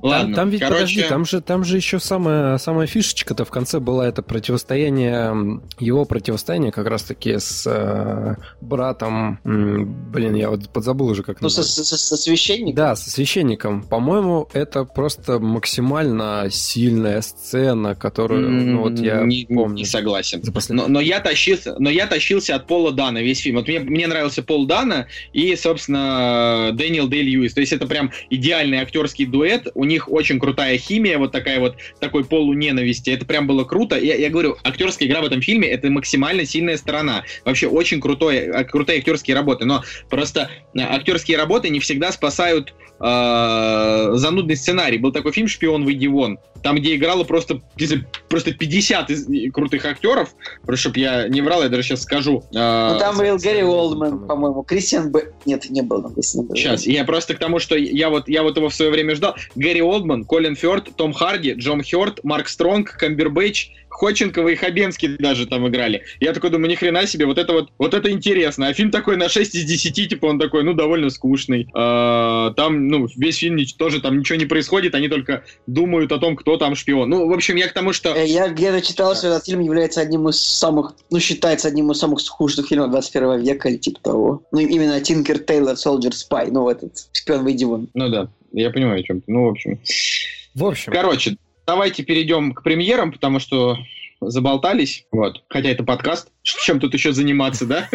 Ладно, там, там ведь, короче... подожди, там же, там же еще самая, самая фишечка-то в конце была это противостояние, его противостояние как раз-таки с э, братом, блин, я вот подзабыл уже как Ну, со, со, со священником? Да, со священником. По-моему, это просто максимально сильная сцена, которую, ну, вот я не, помню. Не согласен. Но, но, я тащился, но я тащился от Пола Дана весь фильм. Вот мне, мне нравился Пол Дана и, собственно, Дэниел Дэй Льюис. То есть это прям идеальный актерский дуэт. У них очень крутая химия, вот такая вот, такой полуненависти. Это прям было круто. Я, я говорю, актерская игра в этом фильме — это максимально сильная сторона. Вообще очень крутой, а, крутые актерские работы. Но просто а, актерские работы не всегда спасают э, занудный сценарий. Был такой фильм «Шпион, выйди вон», там, где играло просто, просто 50 из, крутых актеров, чтобы я не врал, я даже сейчас скажу. Э, ну, там был Гэри Олдман, по-моему, Кристиан Б... Нет, не был там Кристиан Б. Сейчас, я просто к тому, что я вот, я вот его в свое время ждал. Гэри Олдман, Колин Фёрд, Том Харди, Джон Хёрд, Марк Стронг, Камбербэтч, Ходченкова и Хабенский даже там играли. Я такой думаю, ни хрена себе, вот это вот, вот это интересно. А фильм такой на 6 из 10, типа он такой, ну, довольно скучный. А, там, ну, весь фильм тоже там ничего не происходит, они только думают о том, кто там шпион. Ну, в общем, я к тому, что... Э, я где-то читал, что этот фильм является одним из самых, ну, считается одним из самых скучных фильмов 21 века или типа того. Ну, именно Тинкер Тейлор, Soldier Spy, ну, этот шпион выйди вон. Ну да, я понимаю, о чем ты. Ну, в общем. В общем. Короче, давайте перейдем к премьерам, потому что заболтались. Вот. Хотя это подкаст. Чем тут еще заниматься, да?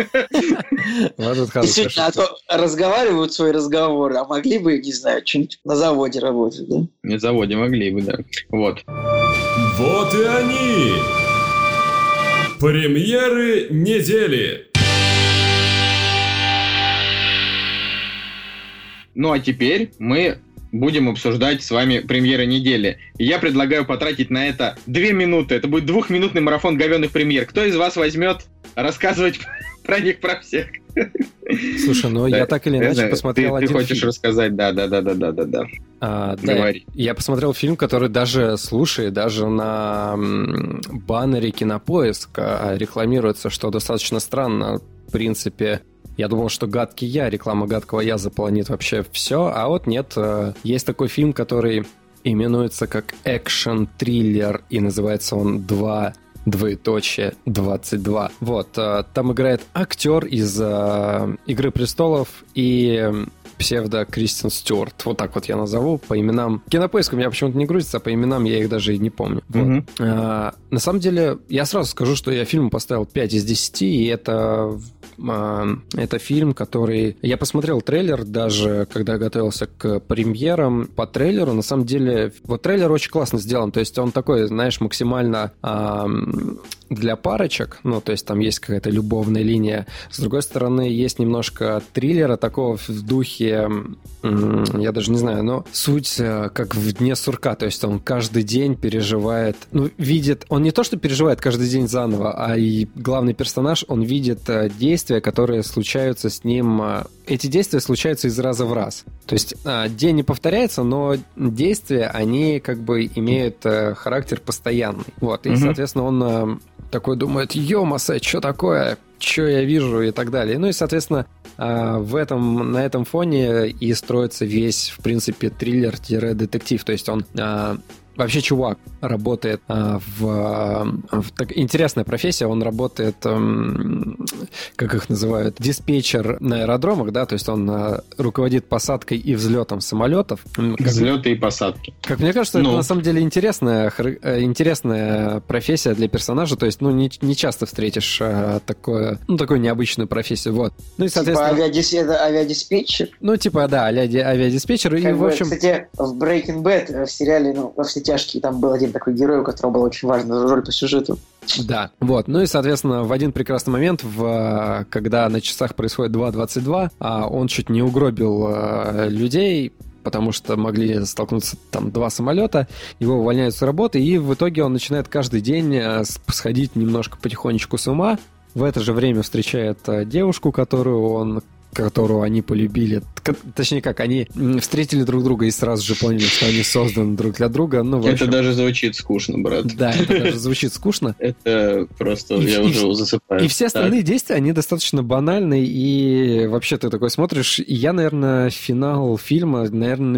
Действительно, а то разговаривают свои разговоры, а могли бы, не знаю, что-нибудь на заводе работать, да? На заводе могли бы, да. Вот. Вот и они! Премьеры недели! Ну а теперь мы будем обсуждать с вами премьеры недели. И я предлагаю потратить на это две минуты. Это будет двухминутный марафон говенных премьер. Кто из вас возьмет рассказывать про них, про всех? Слушай, ну да, я так или иначе посмотрел ты, один Ты хочешь фильм. рассказать, да, да, да, да, да, да, да. А, Говори. Да, я посмотрел фильм, который даже, слушай, даже на баннере Кинопоиск а, рекламируется, что достаточно странно. В принципе, я думал, что «Гадкий я», реклама «Гадкого я» заполонит вообще все, а вот нет. Э, есть такой фильм, который именуется как экшен-триллер, и называется он «Два двоеточие 22. Вот, э, там играет актер из э, «Игры престолов» и псевдо Кристин Стюарт. Вот так вот я назову по именам. Кинопоиск у меня почему-то не грузится, а по именам я их даже и не помню. Мгм. Вот. А, на самом деле, я сразу скажу, что я фильму поставил 5 из 10, и это это фильм, который... Я посмотрел трейлер даже, когда готовился к премьерам по трейлеру. На самом деле, вот трейлер очень классно сделан. То есть он такой, знаешь, максимально а, для парочек. Ну, то есть там есть какая-то любовная линия. С другой стороны, есть немножко триллера такого в духе... Я даже не знаю, но суть э, как в «Дне сурка». То есть он каждый день переживает... Ну, видит... Он не то, что переживает каждый день заново, а и главный персонаж, он видит э, действия, которые случаются с ним... э, Эти действия случаются из раза в раз. То есть э, день не повторяется, но действия, они как бы имеют э, характер постоянный. Вот, и, Мгм. соответственно, он э, такой думает, ё-мосе, что такое? Что я вижу и так далее. Ну и, соответственно, а, в этом, на этом фоне и строится весь, в принципе, триллер-детектив. То есть он а, вообще чувак работает а, в, а, в так- интересная профессия. Он работает, м, как их называют, диспетчер на аэродромах, да, то есть он а, руководит посадкой и взлетом самолетов. Как- Взлеты и посадки. как мне кажется, Ну. это на самом деле интересная, э, интересная профессия для персонажа. То есть, ну, не, не часто встретишь э, такое, ну, такую необычную профессию. Вот. Ну и, Типа соответственно, авиадис- это авиадиспетчер. ну, типа, да, ди- авиадиспетчер. И, Как в бы, общем, Кстати, в Breaking Bad, э, в сериале, ну, во все тяжкие, там был один такой герой, у которого была очень важная роль по сюжету. Да, вот. Ну и, соответственно, в один прекрасный момент, в, э, когда на часах происходит 2.22, а он чуть не угробил э, людей, потому что могли столкнуться там два самолета, его увольняют с работы, и в итоге он начинает каждый день э, сходить немножко потихонечку с ума. В это же время встречает девушку, которую он которую они полюбили. Точнее, как, они встретили друг друга и сразу же поняли, что они созданы друг для друга. Ну, в Это общем, даже звучит скучно, брат. Да, это даже звучит скучно. Это просто я уже засыпаю. И все остальные действия, они достаточно банальные, и вообще ты такой смотришь, и я, наверное, финал фильма, наверное, на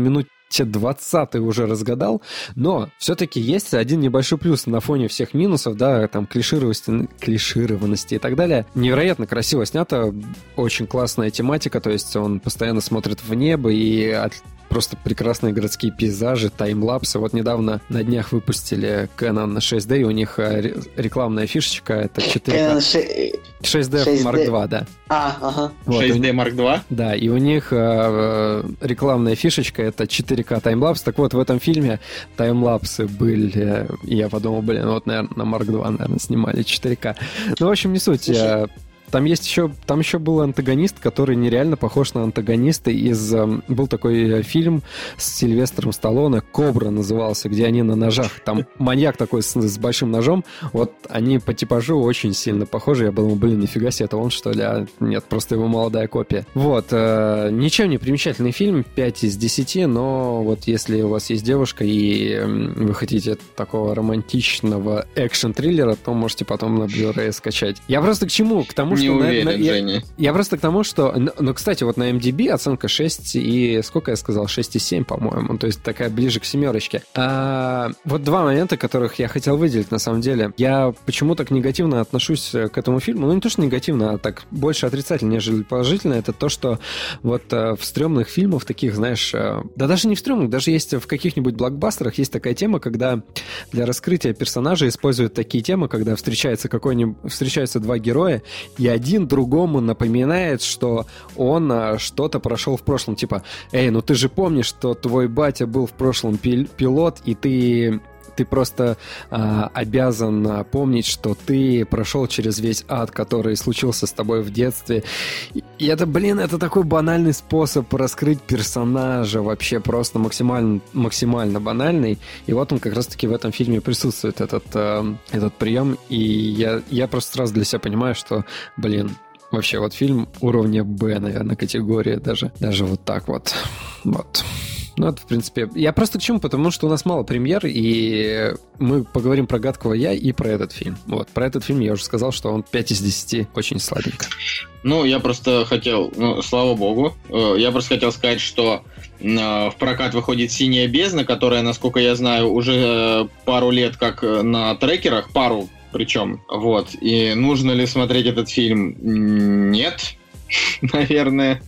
минуте 20 уже разгадал, но все-таки есть один небольшой плюс на фоне всех минусов, да, там клишированности, клишированности и так далее. Невероятно красиво снято, очень классная тематика, то есть он постоянно смотрит в небо и от- Просто прекрасные городские пейзажи, таймлапсы. Вот недавно на днях выпустили Canon 6D, и у них э, ре- рекламная фишечка, это 4 Canon ше- 6D 6D. Mark II, да. А, ага. Вот, и у 6D Mark II? да, и у них э, э, рекламная фишечка это 4К таймлапс. Так вот, в этом фильме таймлапсы были. И я подумал, блин, вот, наверное, на Mark II, наверное, снимали 4К. Ну, в общем, не суть. Слушай. Там есть еще, там еще был антагонист, который нереально похож на антагониста из... эм, Был такой э, фильм с Сильвестром Сталлоне, «Кобра» назывался, где они на ножах. Там маньяк такой с, с большим ножом. Вот они по типажу очень сильно похожи. Я подумал, блин, нифига себе, это он что ли? А нет, просто его молодая копия. Вот. э, ничем не примечательный фильм, 5 из 10, но вот если у вас есть девушка и эм, вы хотите такого романтичного экшен-триллера, то можете потом на Blu-ray скачать. Я просто к чему? К тому, Не что... на- уверен, на- я- Женя. я просто к тому, что... Ну, ну, кстати, вот на MDB оценка 6 и... Сколько я сказал? 6,7, по-моему. То есть такая ближе к семерочке. А, вот два момента, которых я хотел выделить, на самом деле. Я почему так негативно отношусь э, к этому фильму. Ну, не то, что негативно, а так больше отрицательно, нежели положительно. Это то, что вот э, в стрёмных фильмах таких, знаешь... э, да даже не в стрёмных, даже есть в каких-нибудь блокбастерах есть такая тема, когда для раскрытия персонажа используют такие темы, когда встречается какой-нибудь... Встречаются два героя, и один другому напоминает, что он а, что-то прошел в прошлом. Типа, эй, ну ты же помнишь, что твой батя был в прошлом пил- пилот, и ты ты просто а, обязан помнить, что ты прошел через весь ад, который случился с тобой в детстве. И, это, блин, это такой банальный способ раскрыть персонажа, вообще просто максимально, максимально банальный. И вот он как раз-таки в этом фильме присутствует, этот, э, этот прием. И я, я просто сразу для себя понимаю, что, блин, вообще вот фильм уровня Б, наверное, категории даже. Даже вот так вот. Вот. Ну, это, в принципе... Я просто к чему? Потому что у нас мало премьер, и мы поговорим про «Гадкого я» и про этот фильм. Вот, про этот фильм я уже сказал, что он 5 из 10, очень слабенько. Ну, я просто хотел, ну, слава богу, э, я просто хотел сказать, что э, в прокат выходит «Синяя бездна», которая, насколько я знаю, уже э, пару лет как на трекерах, пару причем, вот. И нужно ли смотреть этот фильм? Нет, наверное.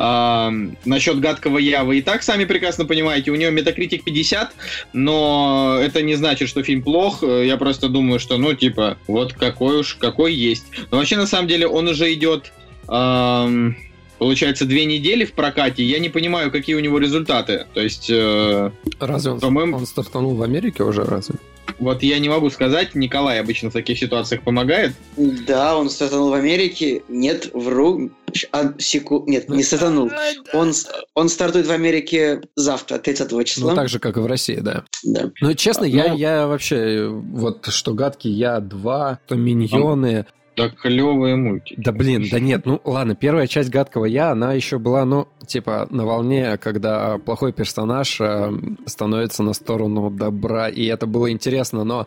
Насчет гадкого я вы и так сами прекрасно понимаете. У него метакритик 50, но это не значит, что фильм плох. Я просто думаю, что, ну, типа, вот какой уж, какой есть. Но вообще, на самом деле, он уже идет... Эм, получается, две недели в прокате. Я не понимаю, какие у него результаты. То есть... Э, разве он, по-моему... он стартанул в Америке уже, разве? Вот я не могу сказать, Николай обычно в таких ситуациях помогает. Да, он стартанул в Америке. Нет, вру. А, секу... Нет, не стартанул. Он, он стартует в Америке завтра, 30 числа. Ну, так же, как и в России, да. Да. Но, честно, Но... я, я вообще, вот, что гадкий я 2, то миньоны, да клевые мультики. Да блин, да нет, ну ладно, первая часть «Гадкого я», она еще была, ну, типа, на волне, когда плохой персонаж э, становится на сторону добра, и это было интересно, но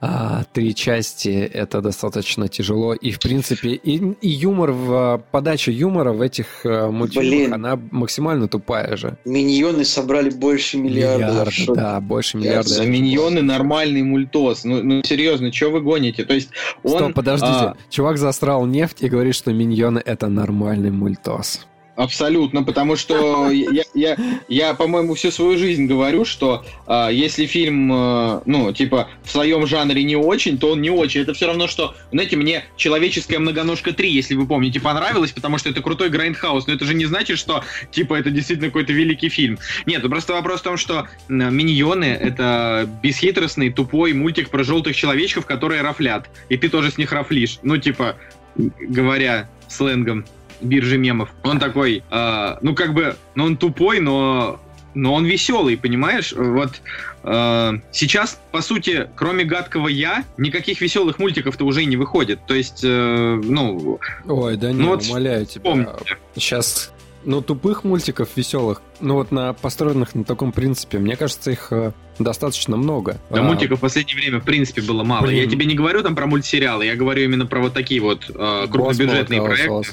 а, три части это достаточно тяжело. И, в принципе, и, и юмор, в подача юмора в этих э, мультфильмах, Блин. она максимально тупая же. Миньоны собрали больше миллиарда. Миллиард, да, больше миллиарда. За миньоны нормальный мультос. Ну, ну серьезно, что вы гоните? То есть он... Стоп, подождите. А... Чувак засрал «Нефть» и говорит, что миньоны это нормальный мультос. Абсолютно, потому что я, я, я по-моему, всю свою жизнь говорю, что э, если фильм, э, ну, типа, в своем жанре не очень, то он не очень. Это все равно, что, знаете, мне «Человеческая многоножка 3», если вы помните, понравилось, потому что это крутой грайндхаус, но это же не значит, что, типа, это действительно какой-то великий фильм. Нет, просто вопрос в том, что «Миньоны» — это бесхитростный, тупой мультик про желтых человечков, которые рафлят. И ты тоже с них рафлишь. Ну, типа, говоря сленгом биржи мемов. Он такой, э, ну как бы, ну он тупой, но но он веселый, понимаешь? Вот э, сейчас, по сути, кроме гадкого я, никаких веселых мультиков-то уже и не выходит. То есть, э, ну. Ой, да не, ну, вот умоляю тебя. Помните. Сейчас ну, тупых мультиков веселых, ну вот на построенных на таком принципе, мне кажется, их э, достаточно много. Да, а, мультиков в последнее время, в принципе, было мало. Блин. Я тебе не говорю там про мультсериалы, я говорю именно про вот такие вот э, крупнобюджетные проекты.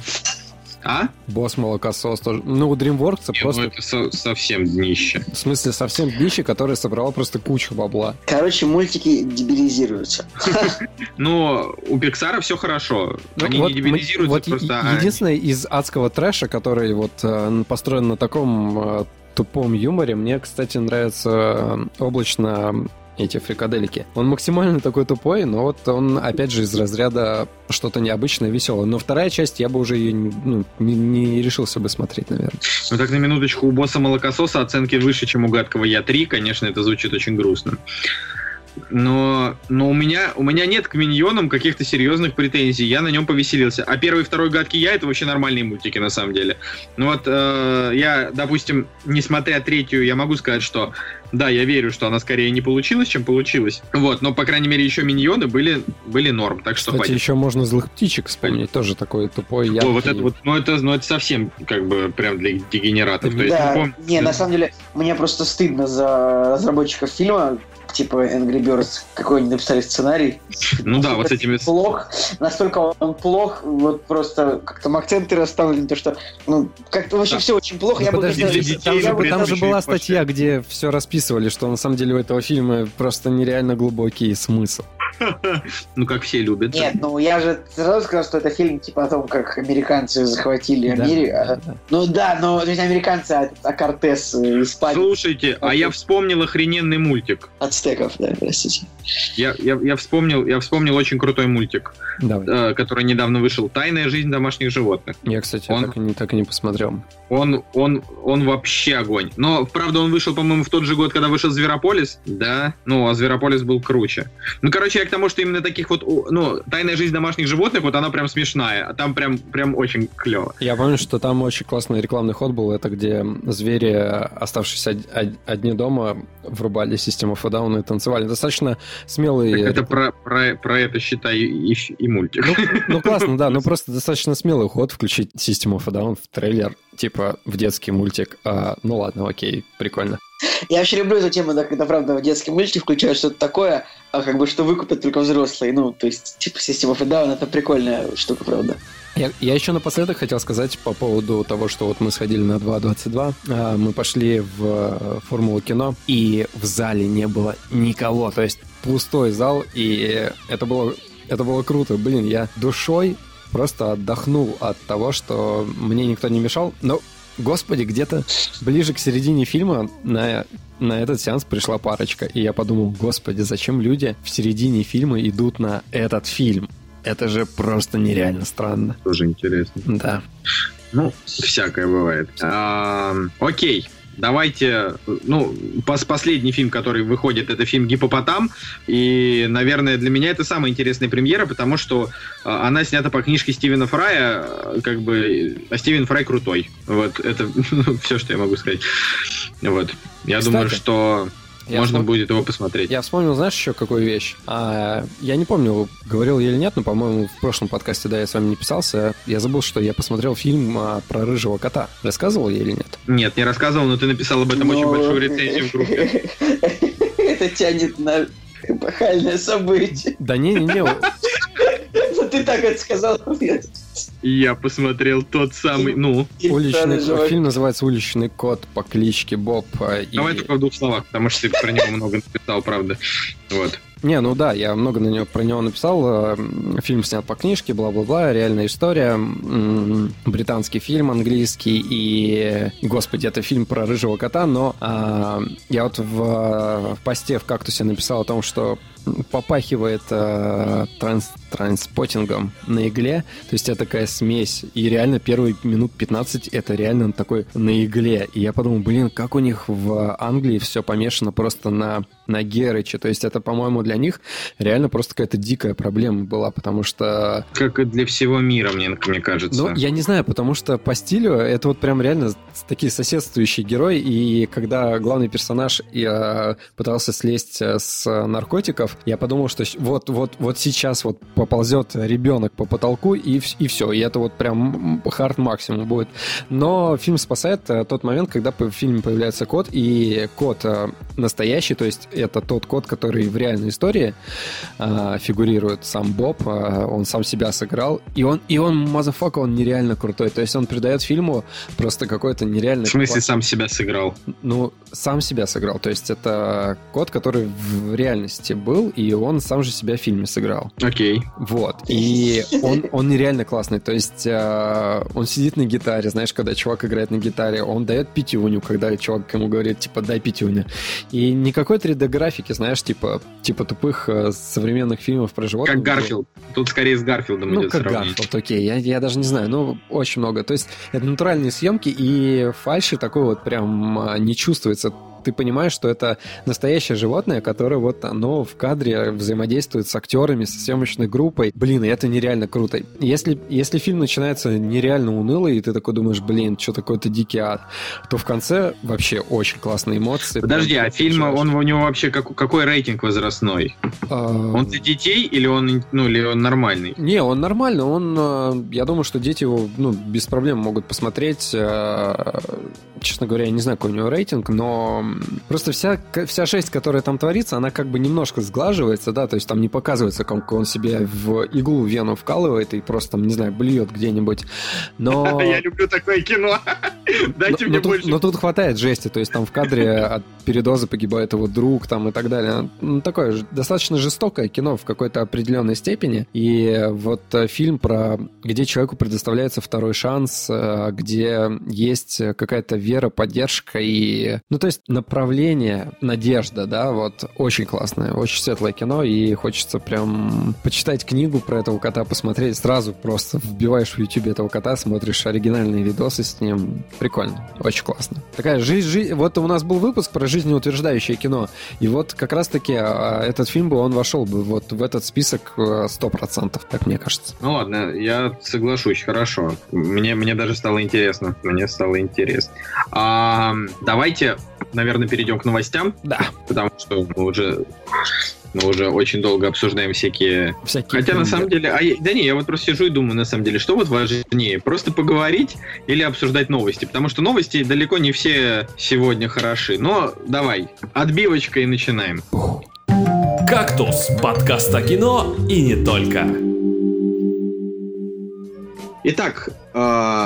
А? Босс молокосос тоже. Ну, у DreamWorks Не, просто... Ну, это со- совсем днище. В смысле, совсем днище, которое собрало просто кучу бабла. Короче, мультики дебилизируются. Ну, у Pixar все хорошо. Ну, Они не дебилизируются, просто... Единственное из адского трэша, который вот э, построен на таком э, тупом юморе, мне, кстати, нравится э, облачно эти фрикаделики. Он максимально такой тупой, но вот он, опять же, из разряда что-то необычное, веселое. Но вторая часть, я бы уже ее ну, не, не решился бы смотреть, наверное. Ну так, на минуточку, у босса молокососа оценки выше, чем у гадкого Я-3, конечно, это звучит очень грустно но, но у, меня, у меня нет к миньонам каких-то серьезных претензий. Я на нем повеселился. А первый и второй гадкий я это вообще нормальные мультики на самом деле. Ну вот э, я, допустим, несмотря третью, я могу сказать, что да, я верю, что она скорее не получилась, чем получилась. Вот, но, по крайней мере, еще миньоны были, были норм, так что Кстати, еще можно злых птичек вспомнить, тоже такой тупой. О, вот это вот, ну это, ну это совсем как бы прям для дегенератов. Да, То есть, ну, пом... не, на самом деле, мне просто стыдно за разработчиков фильма, типа Angry Birds, какой они написали сценарий. Ну да, вот с этими... Плох, настолько он плох, вот просто как там акценты расставлены, то что, ну, как-то вообще все очень плохо. Ну, я подожди, бы, детей, там, же, там же была статья, где все расписывали, что на самом деле у этого фильма просто нереально глубокий смысл. Ну, как все любят. Нет, ну я же сразу сказал, что это фильм типа о том, как американцы захватили Америку. Ну да, но ведь американцы, а, а Кортес э, Испания. Слушайте, а я вспомнил охрененный мультик. Ацтеков, да, простите. Я, я, я, вспомнил, я вспомнил очень крутой мультик, Давай. Э, который недавно вышел. «Тайная жизнь домашних животных». Я, кстати, он, так, и не, так и не посмотрел. Он, он, он вообще огонь. Но, правда, он вышел, по-моему, в тот же год, когда вышел «Зверополис». Да, ну, а «Зверополис» был круче. Ну, короче, я к тому, что именно таких вот, ну, «Тайная жизнь домашних животных», вот она прям смешная. А там прям, прям очень клево. Я помню, что там очень классный рекламный ход был. Это где звери, оставшиеся одни дома, врубали систему фодауна и танцевали. Достаточно смелый... Так это про, про, про это, считай, и, и мультик. Ну, ну, классно, да, ну просто достаточно смелый ход включить систему of в трейлер. типа в детский мультик. А, ну ладно, окей, прикольно. Я вообще люблю эту тему, да, когда, правда, в детские мультики включают что-то такое, а как бы что выкупят только взрослые. Ну, то есть, типа, System of a Down это прикольная штука, правда. Я, я еще напоследок хотел сказать по поводу того, что вот мы сходили на 2.22, а, мы пошли в э, Формулу кино, и в зале не было никого, то есть пустой зал, и это было, это было круто. Блин, я душой просто отдохнул от того, что мне никто не мешал, но Господи, где-то ближе к середине фильма на, на этот сеанс пришла парочка, и я подумал, господи, зачем люди в середине фильма идут на этот фильм? Это же просто нереально странно. Тоже интересно. Да. Ну, всякое бывает. А, окей. Давайте, ну, пос последний фильм, который выходит, это фильм «Гипопотам», и, наверное, для меня это самая интересная премьера, потому что а, она снята по книжке Стивена Фрая, как бы, а Стивен Фрай крутой. Вот, это все, что я могу сказать. Вот. Я Кстати, думаю, что я можно вспом- будет его посмотреть. Я вспомнил, знаешь, еще какую вещь? А, я не помню, говорил я или нет, но, по-моему, в прошлом подкасте, да, я с вами не писался. Я забыл, что я посмотрел фильм а, про рыжего кота. Рассказывал я или нет? Нет, не рассказывал, но ты написал об этом очень Но- большую рецензию в группе. Это тянет на эпохальное событие. Да не-не-не, Вот ты так это сказал. Я посмотрел тот самый, ну, уличный, Рыжего фильм называется «Уличный кот» по кличке Боб. а, и- давай только в двух словах, потому что ты про него много написал, правда. Вот. Не, ну да, я много на него, про него написал. э, Фильм снят по книжке, бла-бла-бла, реальная история. Британский фильм, английский. И, господи, это фильм про рыжего кота, но а, я вот в, в посте в «Кактусе» написал о том, что попахивает э, транс, транспотингом на игле. То есть это такая смесь. И реально первые минут 15 это реально такой на игле. И я подумал, блин, как у них в Англии все помешано просто на, на Герыче. То есть это, по-моему, для них реально просто какая-то дикая проблема была, потому что... Как и для всего мира, мне, мне кажется. Ну, я не знаю, потому что по стилю это вот прям реально такие соседствующие герои, и когда главный персонаж э, пытался слезть э, с наркотиков, я подумал, что вот, вот, вот сейчас вот поползет ребенок по потолку, и, и все, и это вот прям hard максимум будет. Но фильм спасает э, тот момент, когда в фильме появляется кот, и кот э, настоящий, то есть это тот кот, который в реальной истории э, фигурирует сам Боб, он сам себя сыграл, и он, и он, motherfucker, он нереально крутой, то есть он придает фильму просто какой-то нереальный... В смысле, класс. сам себя сыграл? Ну, сам себя сыграл, то есть это кот, который в реальности был, и он сам же себя в фильме сыграл. Окей. Вот. И он, он нереально классный. То есть э, он сидит на гитаре, знаешь, когда чувак играет на гитаре, он дает пятюню, когда чувак ему говорит, типа, дай пятюню. И никакой 3D-графики, знаешь, типа, типа тупых э, современных фильмов про животных. Как Гарфилд. Тут скорее с Гарфилдом Ну, идет как сравнение. Гарфилд, окей, я, я даже не знаю, ну, очень много. То есть это натуральные съемки, и фальши такой вот прям а, не чувствуется. Ты понимаешь, что это настоящее животное, которое вот оно в кадре взаимодействует с актерами, со съемочной группой. Блин, это нереально круто. Если, если фильм начинается нереально унылый, и ты такой думаешь, блин, что такое-то дикий ад, то в конце вообще очень классные эмоции. Подожди, Прям а фильм, он у него вообще как, какой рейтинг возрастной? А, Он для детей или он, ну, или он нормальный? Не, он нормальный, он, э, я думаю, что дети его, ну, без проблем могут посмотреть. Честно говоря, я не знаю, какой у него рейтинг, но просто вся, вся жесть, которая там творится, она как бы немножко сглаживается, да, то есть там не показывается, как он себе в иглу вену вкалывает и просто там, не знаю, блюет где-нибудь. Но... Я люблю такое кино. Дайте мне больше. но тут хватает жести, то есть там в кадре от передоза погибает его друг там и так далее. Ну, такое достаточно жестокое кино в какой-то определенной степени. И вот э, фильм про где человеку предоставляется второй шанс, э, где есть какая-то вера, поддержка и... Ну, то есть направление, надежда, да, вот очень классное, очень светлое кино, и хочется прям почитать книгу про этого кота, посмотреть, сразу просто вбиваешь в YouTube этого кота, смотришь оригинальные видосы с ним. Прикольно, очень классно. Такая жизнь, жизнь... Вот у нас был выпуск про жизнеутверждающее кино, и вот как раз-таки а, этот фильм бы, он вошел бы вот в этот список э, 100%, как мне кажется. Ну ладно, я соглашусь, хорошо. Мне, мне даже стало интересно. Мне стало интересно. А, давайте, наверное, перейдем к новостям, Да. потому что мы уже Мы уже очень долго обсуждаем всякие... Всякие Хотя на тренды. самом деле... А я- да не, я вот просто сижу и думаю, на самом деле, что вот важнее? Просто поговорить или обсуждать новости? Потому что новости далеко не все сегодня хороши. Но давай, отбивочка и начинаем. «Кактус» – подкаст о кино и не только. Итак,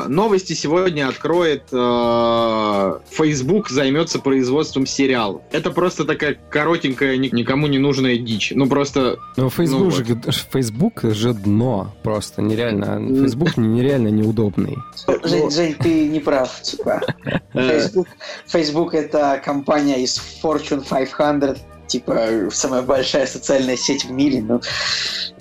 новости сегодня откроет э, Facebook займется производством сериалов. Это просто такая коротенькая, ни- никому не нужная дичь. Ну просто Ну, Facebook, Ну же, Facebook же дно просто нереально. Facebook нереально неудобный. Жень, Жень, ты не прав, типа. э, Facebook, Facebook это компания из Fortune 500, типа самая большая социальная сеть в мире. Ну,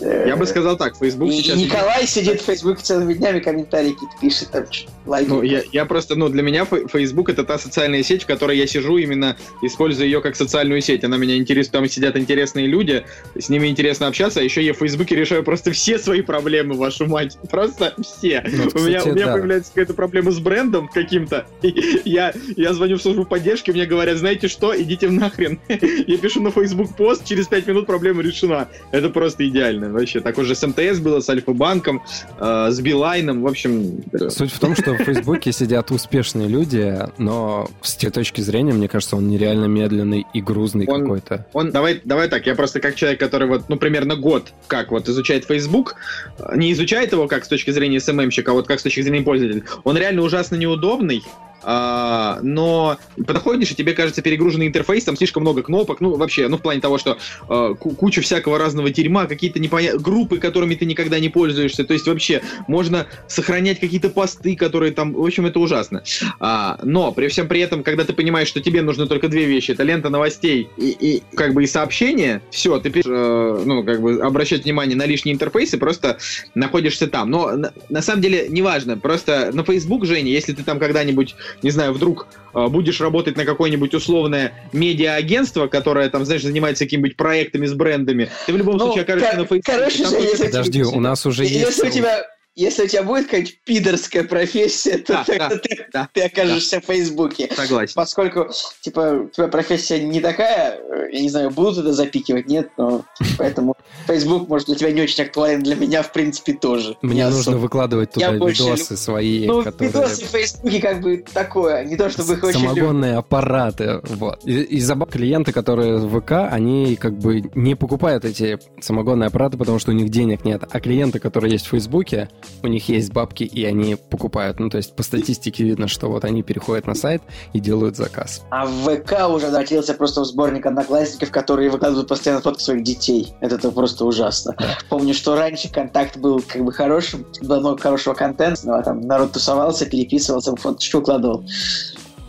э, я бы сказал так, Facebook и- и сейчас... Николай сидит в Facebook целыми днями, комментарии какие-то пишет, там, лайки. Ну, я, я просто, ну, для меня Facebook это та социальная сеть, в которой я сижу именно, используя ее как социальную сеть. Она меня интересует, там сидят интересные люди, с ними интересно общаться, а еще я в Фейсбуке решаю просто все свои проблемы, вашу мать. Просто все. Ну, у меня, кстати, у меня да. появляется какая-то проблема с брендом каким-то. Я, я звоню в службу поддержки, мне говорят, знаете что, идите в нахрен. Я пишу на Facebook пост, через 5 минут проблема решена. Это просто идеально. Вообще, так уже с МТС было, с Альфа-банком, э, с Билайном, в общем... Суть в том, что в Фейсбуке сидят успешные люди, но с той точки зрения, мне кажется, он нереально медленный и грузный Он- какой-то. Он, давай, давай так, я просто как человек, который вот, ну, примерно год, как вот изучает Facebook, э, не изучает его как с точки зрения СММщика, а вот как с точки зрения пользователя, он реально ужасно неудобный, а, но подходишь, и тебе кажется перегруженный интерфейс, там слишком много кнопок, ну, вообще, ну, в плане того, что э, ку- куча всякого разного дерьма, какие-то непонятные группы, которыми ты никогда не пользуешься, то есть вообще можно сохранять какие-то посты, которые там, в общем, это ужасно. А, но при всем при этом, когда ты понимаешь, что тебе нужно только две вещи, это лента новостей и, и как бы и сообщения, все, ты э, ну, как бы обращать внимание на лишние интерфейсы, просто находишься там. Но на, на самом деле неважно, просто на Facebook, Женя, если ты там когда-нибудь, не знаю, вдруг э, будешь работать на какое-нибудь условное медиа-агентство, которое там, знаешь, занимается какими-нибудь проектами с брендами, ты в любом Ну, случае окажешься кор- на Facebook. короче, Там только- если- Подожди, у нас уже есть... Если у тебя если у тебя будет какая-нибудь пидорская профессия, то Да, тогда да, ты, да, ты окажешься в Фейсбуке. Согласен. Поскольку, типа, твоя профессия не такая, э, я не знаю, будут это запикивать, нет, но поэтому Facebook, может, для тебя не очень актуален, для меня, в принципе, тоже. Мне Не нужно особо. выкладывать туда Я больше видосы свои, Ну, которые... видосы в Фейсбуке как бы такое, не то, чтобы их очень любят. Самогонные аппараты, вот. И- Из-за баб- клиенты, которые в ВК, они как бы не покупают эти самогонные аппараты, потому что у них денег нет. А клиенты, которые есть в Фейсбуке, у них есть бабки, и они покупают. Ну, то есть по статистике видно, что вот они переходят на сайт и делают заказ. А в ВК уже обратился просто в сборник одноклассников, которые выкладывают постоянно фотки своих детей. Это просто ужасно. Помню, что раньше контакт был как бы хорошим, было много хорошего контента, ну, а там народ тусовался, переписывался, фоточки укладывал.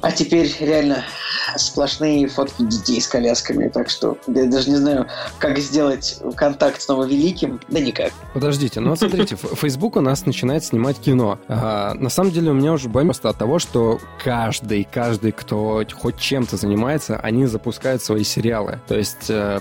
А теперь реально сплошные фотки детей с колясками, так что я даже не знаю, как сделать контакт снова великим, да никак. Подождите, ну вот смотрите, Facebook у нас начинает снимать кино. А, на самом деле у меня уже просто от того, что каждый, каждый, кто хоть чем-то занимается, они запускают свои сериалы. То есть э,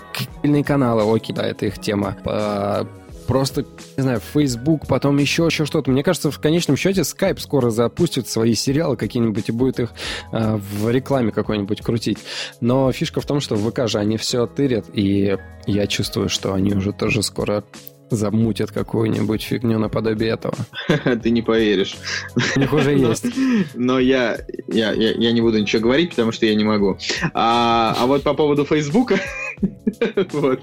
каналы, окей, да, это их тема. А, Просто, не знаю, Facebook, потом еще, еще что-то. Мне кажется, в конечном счете Skype скоро запустит свои сериалы какие-нибудь и будет их э, в рекламе какой-нибудь крутить. Но фишка в том, что в ВК же они все тырят, и я чувствую, что они уже тоже скоро замутят какую-нибудь фигню наподобие этого. Ты не поверишь. У них уже есть. Но я, я, я, я не буду ничего говорить, потому что я не могу. А, а вот по поводу Фейсбука... вот.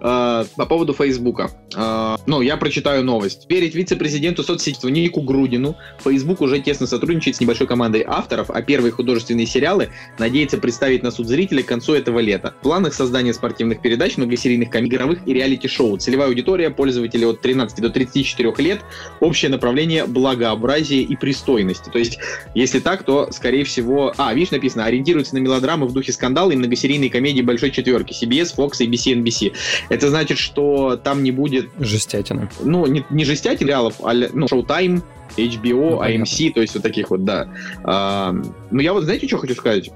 А, по поводу Фейсбука. А, ну, я прочитаю новость. Верить вице-президенту соцсетей Нику Грудину, Фейсбук уже тесно сотрудничает с небольшой командой авторов, а первые художественные сериалы надеется представить на суд зрителей к концу этого лета. В планах создания спортивных передач, многосерийных комедий, игровых и реалити-шоу. Целевая аудитория пользователей от 13 до 34 лет. Общее направление благообразие и пристойности. То есть, если так, то, скорее всего... А, видишь, написано, ориентируется на мелодрамы в духе скандала и многосерийные комедии большой четверки. CBS, Fox, ABC, NBC. Это значит, что там не будет Жестятина. ну, не, не жестять сериалов, а, ну, Showtime, HBO, Ну. AMC, то есть вот таких вот, да. А, ну, я вот, знаете, что хочу сказать?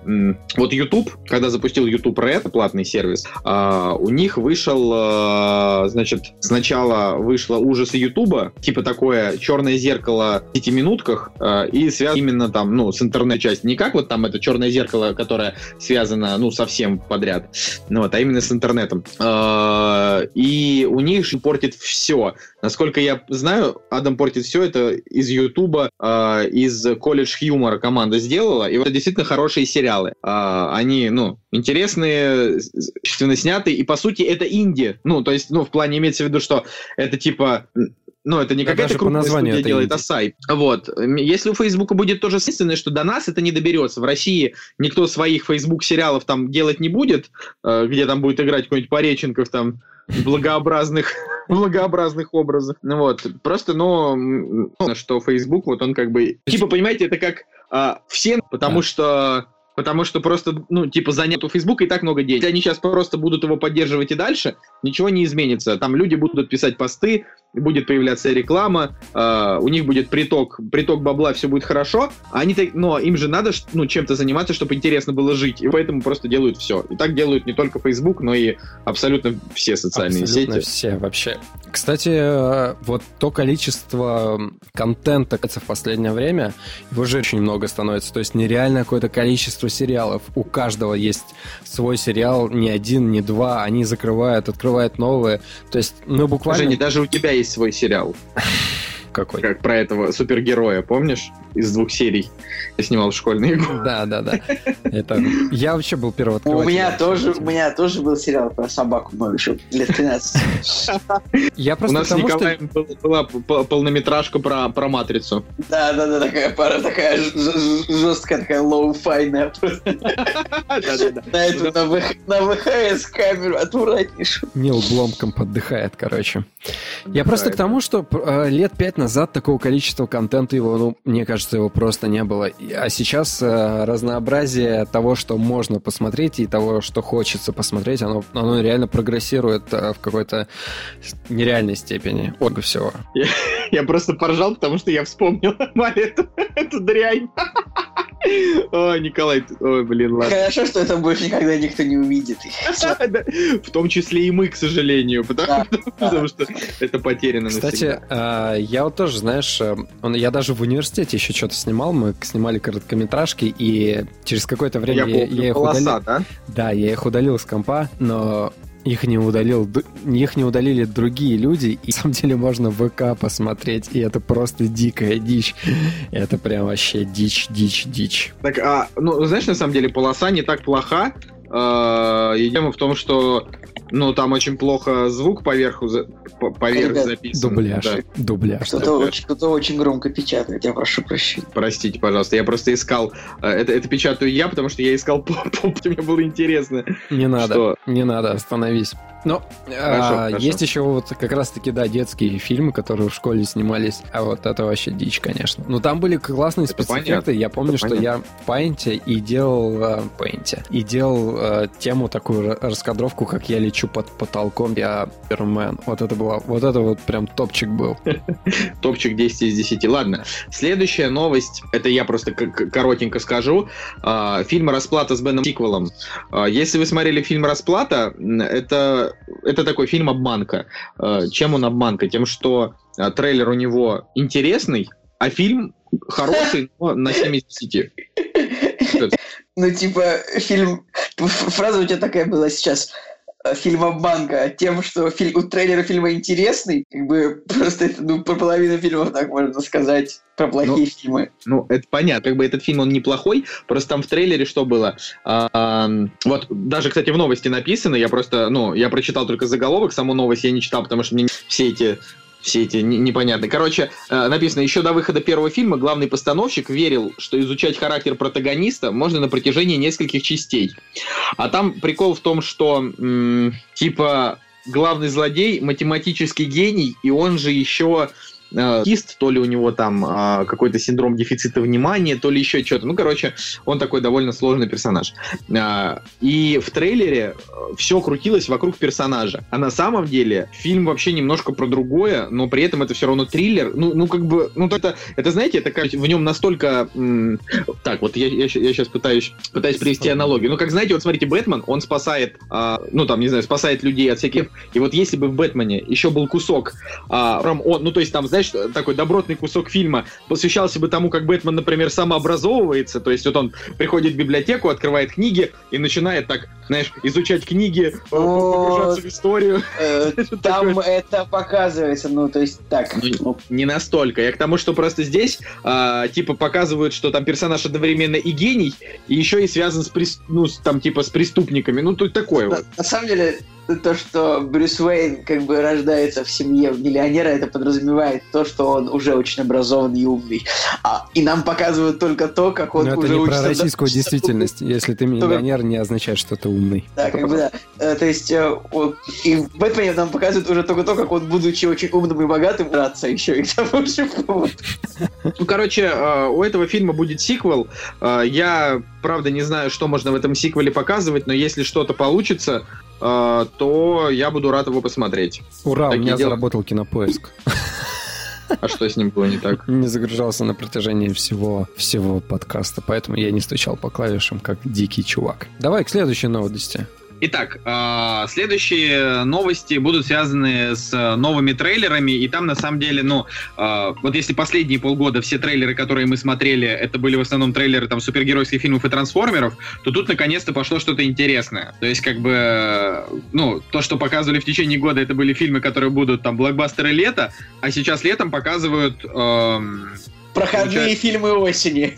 Вот YouTube, когда запустил YouTube Red, платный сервис, а, у них вышел, а, значит, сначала вышло ужасы YouTube, типа такое черное зеркало в пяти минутках, а, и связано именно там, ну, с интернет-частью. Не как вот там это черное зеркало, которое связано, ну, совсем подряд, ну, вот, а именно с интернетом. А, И у них портит все. Насколько я знаю, Адам портит все это из Ютуба, э, из колледж юмора команда сделала. И вот это действительно хорошие сериалы. А, они, ну, интересные, качественно сняты. И по сути это инди. Ну, то есть, ну, в плане имеется в виду, что это типа. Ну, это не Да, какая-то крупная студия это делает, а сайт. Вот. Если у Фейсбука будет то же единственное, что до нас это не доберется. В России никто своих Фейсбук сериалов там делать не будет, э, где там будет играть какой-нибудь Пореченков там благообразных благообразных образах. Ну вот, просто, ну, что Facebook, вот он как бы, типа, понимаете, это как а, все, потому Да. что Потому что просто, ну, типа, занят у Фейсбука и так много денег. Если они сейчас просто будут его поддерживать и дальше, ничего не изменится. Там люди будут писать посты, будет появляться реклама, э, у них будет приток, приток бабла, все будет хорошо. А они так, но им же надо, ну, чем-то заниматься, чтобы интересно было жить. И поэтому просто делают все. И так делают не только Facebook, но и абсолютно все социальные Абсолютно сети. все вообще. Кстати, э, вот то количество контента в последнее время, его же очень много становится. То есть нереальное какое-то количество сериалов. У каждого есть свой сериал, не один, не два. Они закрывают, открывают новые. То есть, ну, буквально... Женя, даже у тебя есть свой сериал, Какой? как про этого супергероя, помнишь? Из двух серий. Я снимал в школьные годы. Да, да, да. Это... Я вообще был У первооткрывателем. меня тоже, у меня тоже был сериал про собаку мою еще лет 13. Я У просто нас с потому, что... Николаем был- была п- полнометражка про, про матрицу. Да, да, да, такая пара, такая ж- ж- жесткая, такая лоу-файная. На эту, на ВХ на ВХС камеру отвратнейшую. Нил Бломкамп поддыхает, короче. Я просто к тому, что э, лет пять назад такого количества контента его, ну, мне кажется, его просто не было. А сейчас э, разнообразие того, что можно посмотреть, и того, что хочется посмотреть, оно, оно реально прогрессирует э, в какой-то нереальной степени. Много всего. Я просто поржал, потому что я вспомнил Мария, эту, эту дрянь. Ой, Николай, ой, блин, ладно. Хорошо, что это больше никогда никто не увидит. В том числе и мы, к сожалению, потому, что это потеряно Кстати, навсегда. э, я вот тоже, знаешь, э, я даже в университете еще что-то снимал, мы снимали короткометражки, и через какое-то время Я их удалил. Да, я их удалил с компа, но их не удалил, их не удалили другие люди, и на самом деле можно в ВК посмотреть, и это просто дикая дичь. Это прям вообще дичь, дичь, дичь. Так, а, ну, знаешь, на самом деле, полоса не так плоха. Э, И тема в том, что ну, там очень плохо звук поверху, за- по- поверх Ребят, записан. Дубляж, Да. дубляж. Кто-то очень, кто-то очень громко печатает, я прошу прощения. Простите, пожалуйста, я просто искал. э, Это, это печатаю я, потому что я искал по, по- мне было интересно. Не надо, Что? не надо, остановись. Но Хорошо, а, хорошо. есть еще вот как раз-таки, да, детские фильмы, которые в школе снимались, а вот это вообще дичь, конечно. Но там были классные Это спецэффекты, понятно, я помню, это что понятно. я в Paint и делал э, Paint, и делал э, тему такую ра- раскадровку, как я лечу под потолком, я Супермен. Вот это было, вот это вот прям топчик был. Топчик 10 из 10. Ладно, следующая новость, это я просто коротенько скажу. А, Фильм «Расплата» с Беном Сиквелом. А, Если вы смотрели фильм «Расплата», это, это такой фильм «Обманка». А, Чем он обманка? Тем, что трейлер у него интересный, а фильм хороший, но на 7 из 10. Ну, типа, фильм... Фраза у тебя такая была сейчас. э, Фильм обманка тем, что фильм, у трейлера фильма интересный, как бы просто это, ну, про половину фильмов так можно сказать, про плохие фильмы. Ну, это понятно, как бы этот фильм, он неплохой, просто там в трейлере что было? А, ам, вот, даже, кстати, в новости написано, я просто, ну, я прочитал только заголовок, саму новость я не читал, потому что мне все эти все эти не- непонятные. Короче, э, написано, еще до выхода первого фильма главный постановщик верил, что изучать характер протагониста можно на протяжении нескольких частей. А там прикол в том, что, типа, главный злодей математический гений, и он же еще э, кист, то ли у него там э, какой-то синдром дефицита внимания, то ли еще что-то. Ну, короче, он такой довольно сложный персонаж. Э, и в трейлере все крутилось вокруг персонажа. А на самом деле фильм вообще немножко про другое, но при этом это все равно триллер. Ну, ну как бы, ну это, это знаете, это как в нем настолько... М- так, вот я, я, я сейчас пытаюсь, пытаюсь привести аналогию. Ну, как знаете, вот смотрите, Бэтмен, он спасает, а, ну там, не знаю, спасает людей от всяких... И вот если бы в Бэтмене еще был кусок, а, он, ну то есть там, знаешь, такой добротный кусок фильма посвящался бы тому, как Бэтмен, например, самообразовывается, то есть вот он приходит в библиотеку, открывает книги и начинает так, знаешь, изучать книги, погружаться в историю. Э, там это показывается, ну то есть так. Ну, не настолько. Я к тому, что просто здесь а, типа показывают, что там персонаж одновременно и гений, и еще и связан с, ну, там типа с преступниками. Ну, тут такое вот. На самом деле, то, что Брюс Уэйн как бы рождается в семье миллионера, это подразумевает то, что он уже очень образованный и умный. А, и нам показывают только то, как он Но уже это не учится... про российскую до... действительность. Если ты миллионер, не означает, что ты умный. Да, как бы да. Э, то есть э, вот, и в Бэтмене нам показывают уже только то, как он, будучи очень умным и богатым, драться еще и к тому же. Ну, короче, э, у этого фильма будет сиквел. Я, правда, не знаю, что можно в этом сиквеле показывать, но если что-то получится, то я буду рад его посмотреть. Ура, Такие у меня дела... заработал кинопоиск. А что с ним было не так? Не загружался на протяжении всего, всего подкаста, поэтому я не стучал по клавишам, как дикий чувак. Давай к следующей новости. Итак, а, следующие новости будут связаны с новыми трейлерами, и там на самом деле, ну, а, вот если последние полгода все трейлеры, которые мы смотрели, это были в основном трейлеры там супергеройских фильмов и трансформеров, то тут наконец-то пошло что-то интересное. То есть, как бы, ну, то, что показывали в течение года, это были фильмы, которые будут там блокбастеры лета, а сейчас летом показывают... Эм, Проходные фильмы осени.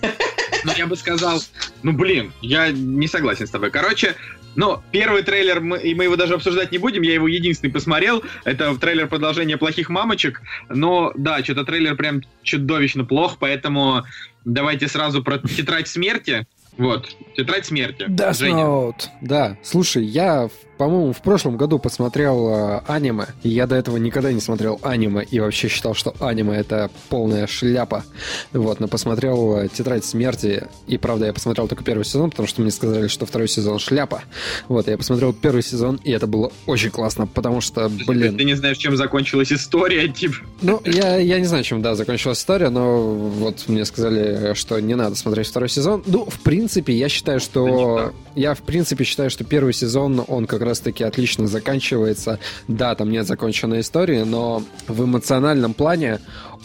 Ну, я бы сказал, ну, блин, я не согласен с тобой. Короче, ну, первый трейлер, мы, и мы его даже обсуждать не будем, я его единственный посмотрел. Это трейлер продолжения «Плохих мамочек». Но, да, что-то трейлер прям чудовищно плох, поэтому давайте сразу про «Тетрадь смерти». Вот, «Тетрадь смерти». Да, Snout. Да, слушай, я по-моему, в прошлом году посмотрел э, аниме. И я до этого никогда не смотрел аниме и вообще считал, что аниме это полная шляпа. Вот, но посмотрел э, Тетрадь смерти. И правда, я посмотрел только первый сезон, потому что мне сказали, что второй сезон шляпа. Вот, я посмотрел первый сезон, и это было очень классно, потому что, блин. Ты не знаешь, чем закончилась история, типа. Ну, я, я не знаю, чем, да, закончилась история, но вот мне сказали, что не надо смотреть второй сезон. Ну, в принципе, я считаю, что... Я, в принципе, считаю, что первый сезон, он как раз-таки отлично заканчивается. Да, там нет законченной истории, но в эмоциональном плане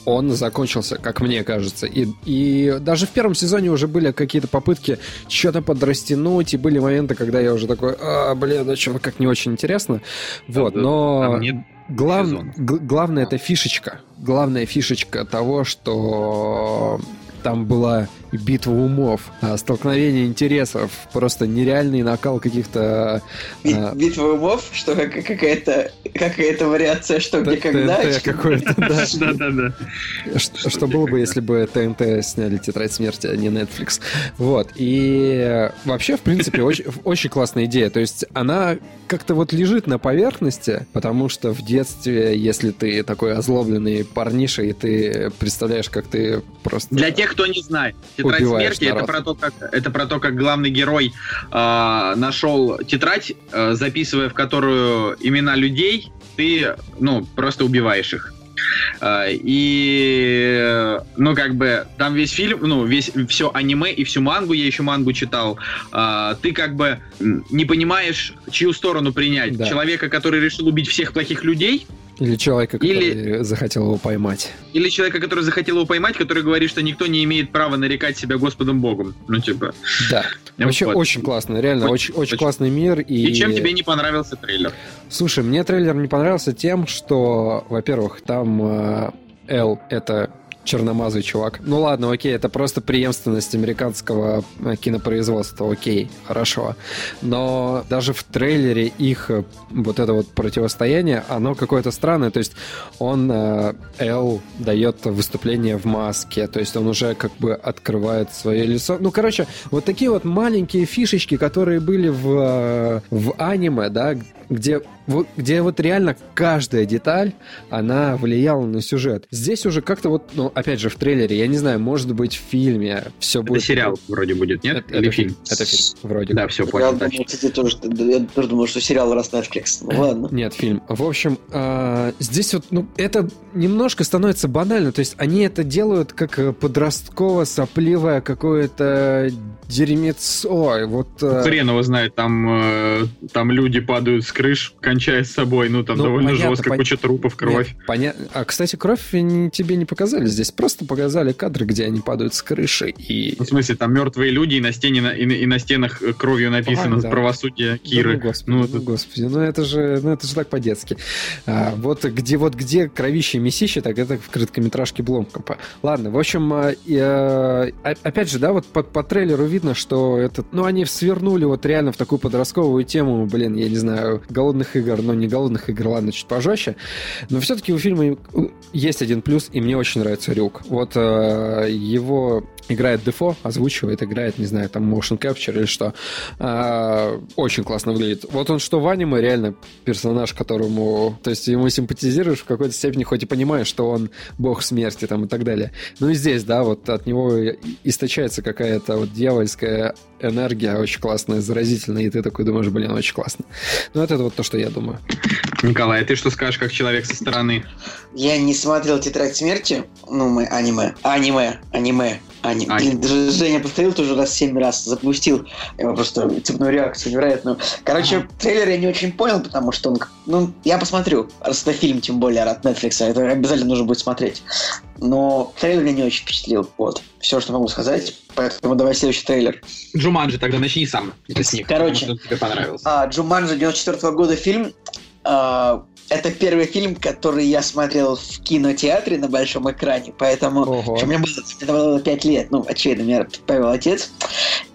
он закончился, как мне кажется. И, и даже в первом сезоне уже были какие-то попытки что-то подрастянуть, и были моменты, когда я уже такой, а, блин, ну что как не очень интересно. Вот, но... Глав... Главное это фишечка. Главная фишечка того, что там была битва умов, а, столкновение интересов, просто нереальный накал каких-то... А, битва умов? Что какая-то какая-то вариация, что где когда? какое-то, да. Да-да-да. Что было бы, если бы ТНТ сняли «Тетрадь смерти», а не Netflix. Вот. И вообще, в принципе, очень, очень классная идея. То есть она как-то вот лежит на поверхности, потому что в детстве, если ты такой озлобленный парниша, и ты представляешь, как ты просто... Для тех, кто не знает, Тетрадь смерти это про то, как это про то, как главный герой э, нашел тетрадь, э, записывая в которую имена людей, ты ну просто убиваешь их. Uh, и, ну, как бы, там весь фильм, ну, весь, все аниме и всю мангу, я еще мангу читал, ты как бы не понимаешь, чью сторону принять. Да. Человека, который решил убить всех плохих людей, или человека, который Или... захотел его поймать. Или человека, который захотел его поймать, который говорит, что никто не имеет права нарекать себя Господом Богом. Ну, типа. Да. Вообще вот. очень классно, реально, очень, очень, очень классный мир. И... и чем тебе не понравился трейлер? Слушай, мне трейлер не понравился тем, что, во-первых, там э, L это черномазый чувак. Ну ладно, окей, это просто преемственность американского э, кинопроизводства, окей, хорошо. Но даже в трейлере их э, вот это вот противостояние, оно какое-то странное. То есть он, э, Эл, дает выступление в маске, то есть он уже как бы открывает свое лицо. Ну, короче, вот такие вот маленькие фишечки, которые были в, в аниме, да, где вот, где вот реально каждая деталь, она влияла на сюжет. Здесь уже как-то вот, ну, опять же, в трейлере, я не знаю, может быть, в фильме все будет... Это сериал вроде будет, нет? Это, Или это фильм? Это фильм, вроде. Да, все, Я понял. думал, точно. кстати, тоже, я тоже думал, что сериал раз Netflix. Ну ладно. Нет, фильм. В общем, а, здесь вот, ну, это немножко становится банально. То есть они это делают как э, подростково-сопливое какое-то дерьмецо. Вот, э, Хрен его знает, там, э, там люди падают с крыш, кончая с собой, ну там Ну, довольно понятно, жестко, пон- куча трупов, кровь. Нет, понятно. А, кстати, кровь тебе не показали здесь. Просто показали кадры, где они падают с крыши. И... Ну, в смысле, там мертвые люди, и на стене на- и, и на стенах э, кровью написано А, да. правосудие Киры. Да ну, господи, Ну, ну, это- господи, ну это же, ну это же так по-детски. А, вот где вот где кровище и месище, так это в короткометражке Бломкомпа. Ладно, в общем, о- опять же, да, вот по, по трейлеру видно, что этот, ну они свернули вот реально в такую подростковую тему, блин, я не знаю, голодных игр, но не голодных игр, ладно, чуть пожестче. Но все-таки у фильма есть один плюс, и мне очень нравится Рюк. Вот э, его играет Дефо, озвучивает, играет, не знаю, там motion capture или что. А, очень классно выглядит. Вот он что в аниме реально персонаж, которому... То есть ему симпатизируешь в какой-то степени, хоть и понимаешь, что он бог смерти там и так далее. Ну и здесь, да, вот от него источается какая-то вот дьявольская энергия очень классная, заразительная, и ты такой думаешь, блин, очень классно. Ну это вот то, что я думаю. Николай, а ты что скажешь, как человек со стороны? Я не смотрел «Тетрадь смерти», ну, мы аниме, аниме, аниме, аниме. Аниме. Блин, даже Женя повторил тоже раз семь раз, запустил. Я просто цепную реакцию невероятную. Короче, трейлер я не очень понял, потому что он, ну, я посмотрю, раз это фильм, тем более от Netflix, это обязательно нужно будет смотреть. Но трейлер меня не очень впечатлил, вот. Все, что могу сказать, поэтому давай следующий трейлер. Джуманджи, тогда начни сам с них. Короче. тебе понравился. А, Джуманджи 94 года фильм. А, это первый фильм, который я смотрел в кинотеатре на большом экране, поэтому Ого. мне было, это было 5 лет, ну, очевидно, меня повел отец.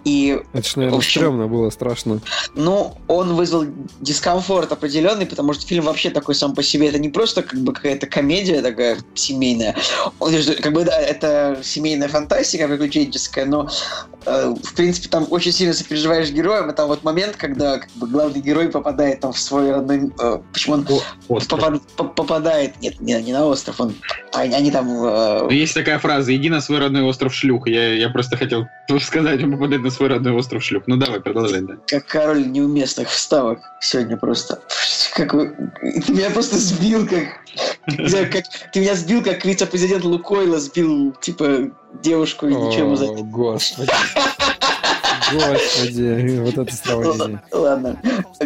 И, Это ж, наверное, общем- стрёмно было, страшно. ну, он вызвал дискомфорт определенный, потому что фильм вообще такой сам по себе. Это не просто как бы какая-то комедия такая семейная. Он же, как бы, да, это семейная фантастика приключенческая, но, э, в принципе, там очень сильно сопереживаешь героям. И там вот момент, когда как бы, главный герой попадает там в свой родной... э, почему он Остров. попад- по- попадает... Нет, не, не на остров, он... Они, они там... э, Ну, Есть такая фраза «иди на свой родной остров шлюх». Я, я просто хотел сказать, он попадает на свой родной остров шлюх. Ну давай, продолжай, да. как король неуместных вставок сегодня просто. Как вы- Ты меня просто сбил, как... Ты меня сбил, как вице-президент Лукойла сбил, типа, девушку и ничего за... О, господи. Господи, вот это сравнение. Ладно.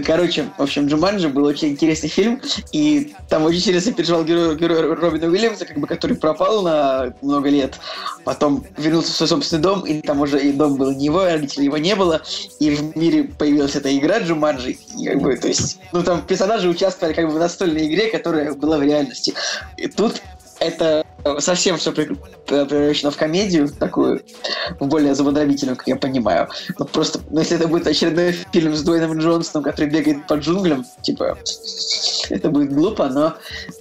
Короче, в общем, Джуманджи был очень интересный фильм, и там очень сильно сопереживал герой, герой Робина Уильямса, как бы, который пропал на много лет, потом вернулся в свой собственный дом, и там уже и дом был не его, родителей его не было, и в мире появилась эта игра Джуманджи, и как бы, то есть, ну там персонажи участвовали как бы в настольной игре, которая была в реальности. И тут это совсем все превращено в комедию такую, в более зубодробительную, как я понимаю. Ну, просто, ну, если это будет очередной фильм с Дуэйном Джонсоном, который бегает по джунглям, типа, это будет глупо, но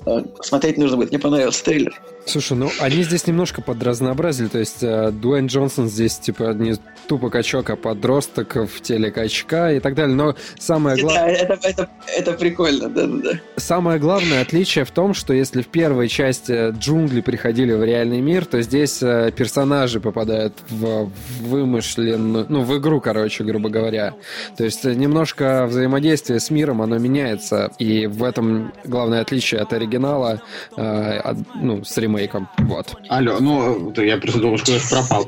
э, смотреть нужно будет. Мне понравился трейлер. Слушай, ну они здесь немножко подразнообразили, то есть э, Дуэйн Джонсон здесь типа не тупо качок, а подросток в теле качка и так далее. Но самое, гла- Да, это, это, это прикольно, да-да-да. самое главное отличие в том, что если в первой части джунгли приходили в реальный мир, то здесь э, персонажи попадают в вымышленную, ну, в игру, короче, грубо говоря. То есть э, немножко взаимодействие с миром, оно меняется, и в этом главное отличие от оригинала, э, от- ну, с ремейком. Вот. Алло, ну, я просто думал, что я пропал.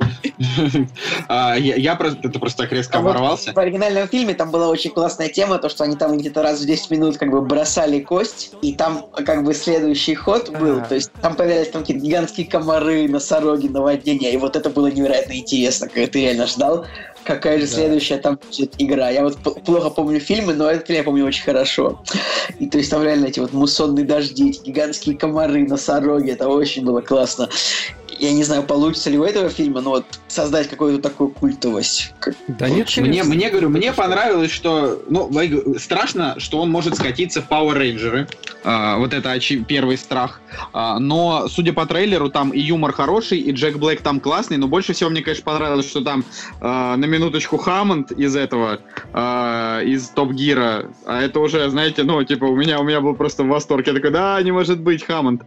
А, Я просто, это просто так резко А оборвался. В оригинальном фильме там была очень классная тема, то, что они там где-то раз в 10 минут как бы бросали кость, и там как бы следующий ход был, то есть там появлялись там какие-то гигантские комары, носороги, наводнения, и вот это было невероятно интересно, когда ты реально ждал, какая же Да. следующая там будет игра. Я вот плохо помню фильмы, но этот фильм я помню очень хорошо. И то есть там реально эти вот муссонные дожди, эти гигантские комары, носороги, это очень было классно. Я не знаю, получится ли у этого фильма, но вот создать какую-то такую культовость. Да нет, мне, мне, говорю, мне понравилось, что, ну, страшно, что он может скатиться в Power Rangers. А, вот это первый страх. А, но, судя по трейлеру, там и юмор хороший, и Джек Блэк там классный, но больше всего мне, конечно, понравилось, что там а, на минуточку Хаммонд из этого, а, из Топ Гира, а это уже, знаете, ну, типа, у меня, у меня был просто восторг. Я такой, да, не может быть, Хаммонд.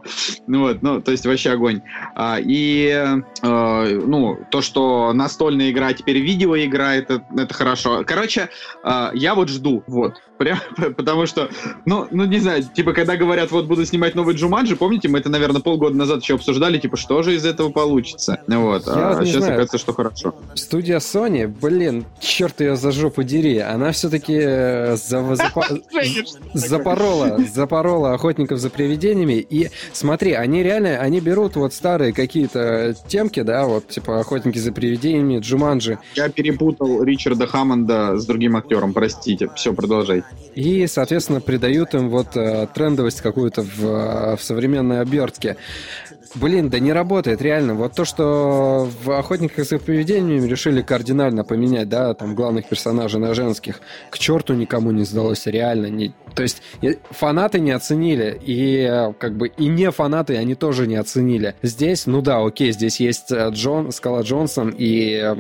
Ну вот, ну, то есть вообще огонь. А, и, э, ну, то, что настольная игра теперь видеоигра, это, это хорошо. Короче, э, я вот жду, вот. Прям, потому что, ну, ну, не знаю, типа, когда говорят, вот буду снимать новый Джуманджи, помните, мы это, наверное, полгода назад еще обсуждали, типа, что же из этого получится? Вот, я а вот сейчас знаю. оказывается, что хорошо. Студия Sony, блин, черт ее за жопу дери, она все-таки э, запорола, запорола охотников за привидениями, и смотри, они реально, они берут вот старые какие-то темки, да, вот, типа, охотники за привидениями, Джуманджи. Я перепутал Ричарда Хаммонда с другим актером, простите, все, продолжай. И, соответственно, придают им вот э, трендовость какую-то в, э, в современной обертке. Блин, да не работает, реально. Вот то, что в «Охотниках за привидениями» решили кардинально поменять, да, там, главных персонажей на женских, к черту никому не сдалось, реально. Не... То есть фанаты не оценили, и э, как бы и не фанаты они тоже не оценили. Здесь, ну да, окей, здесь есть Джон, Скала Джонсон и...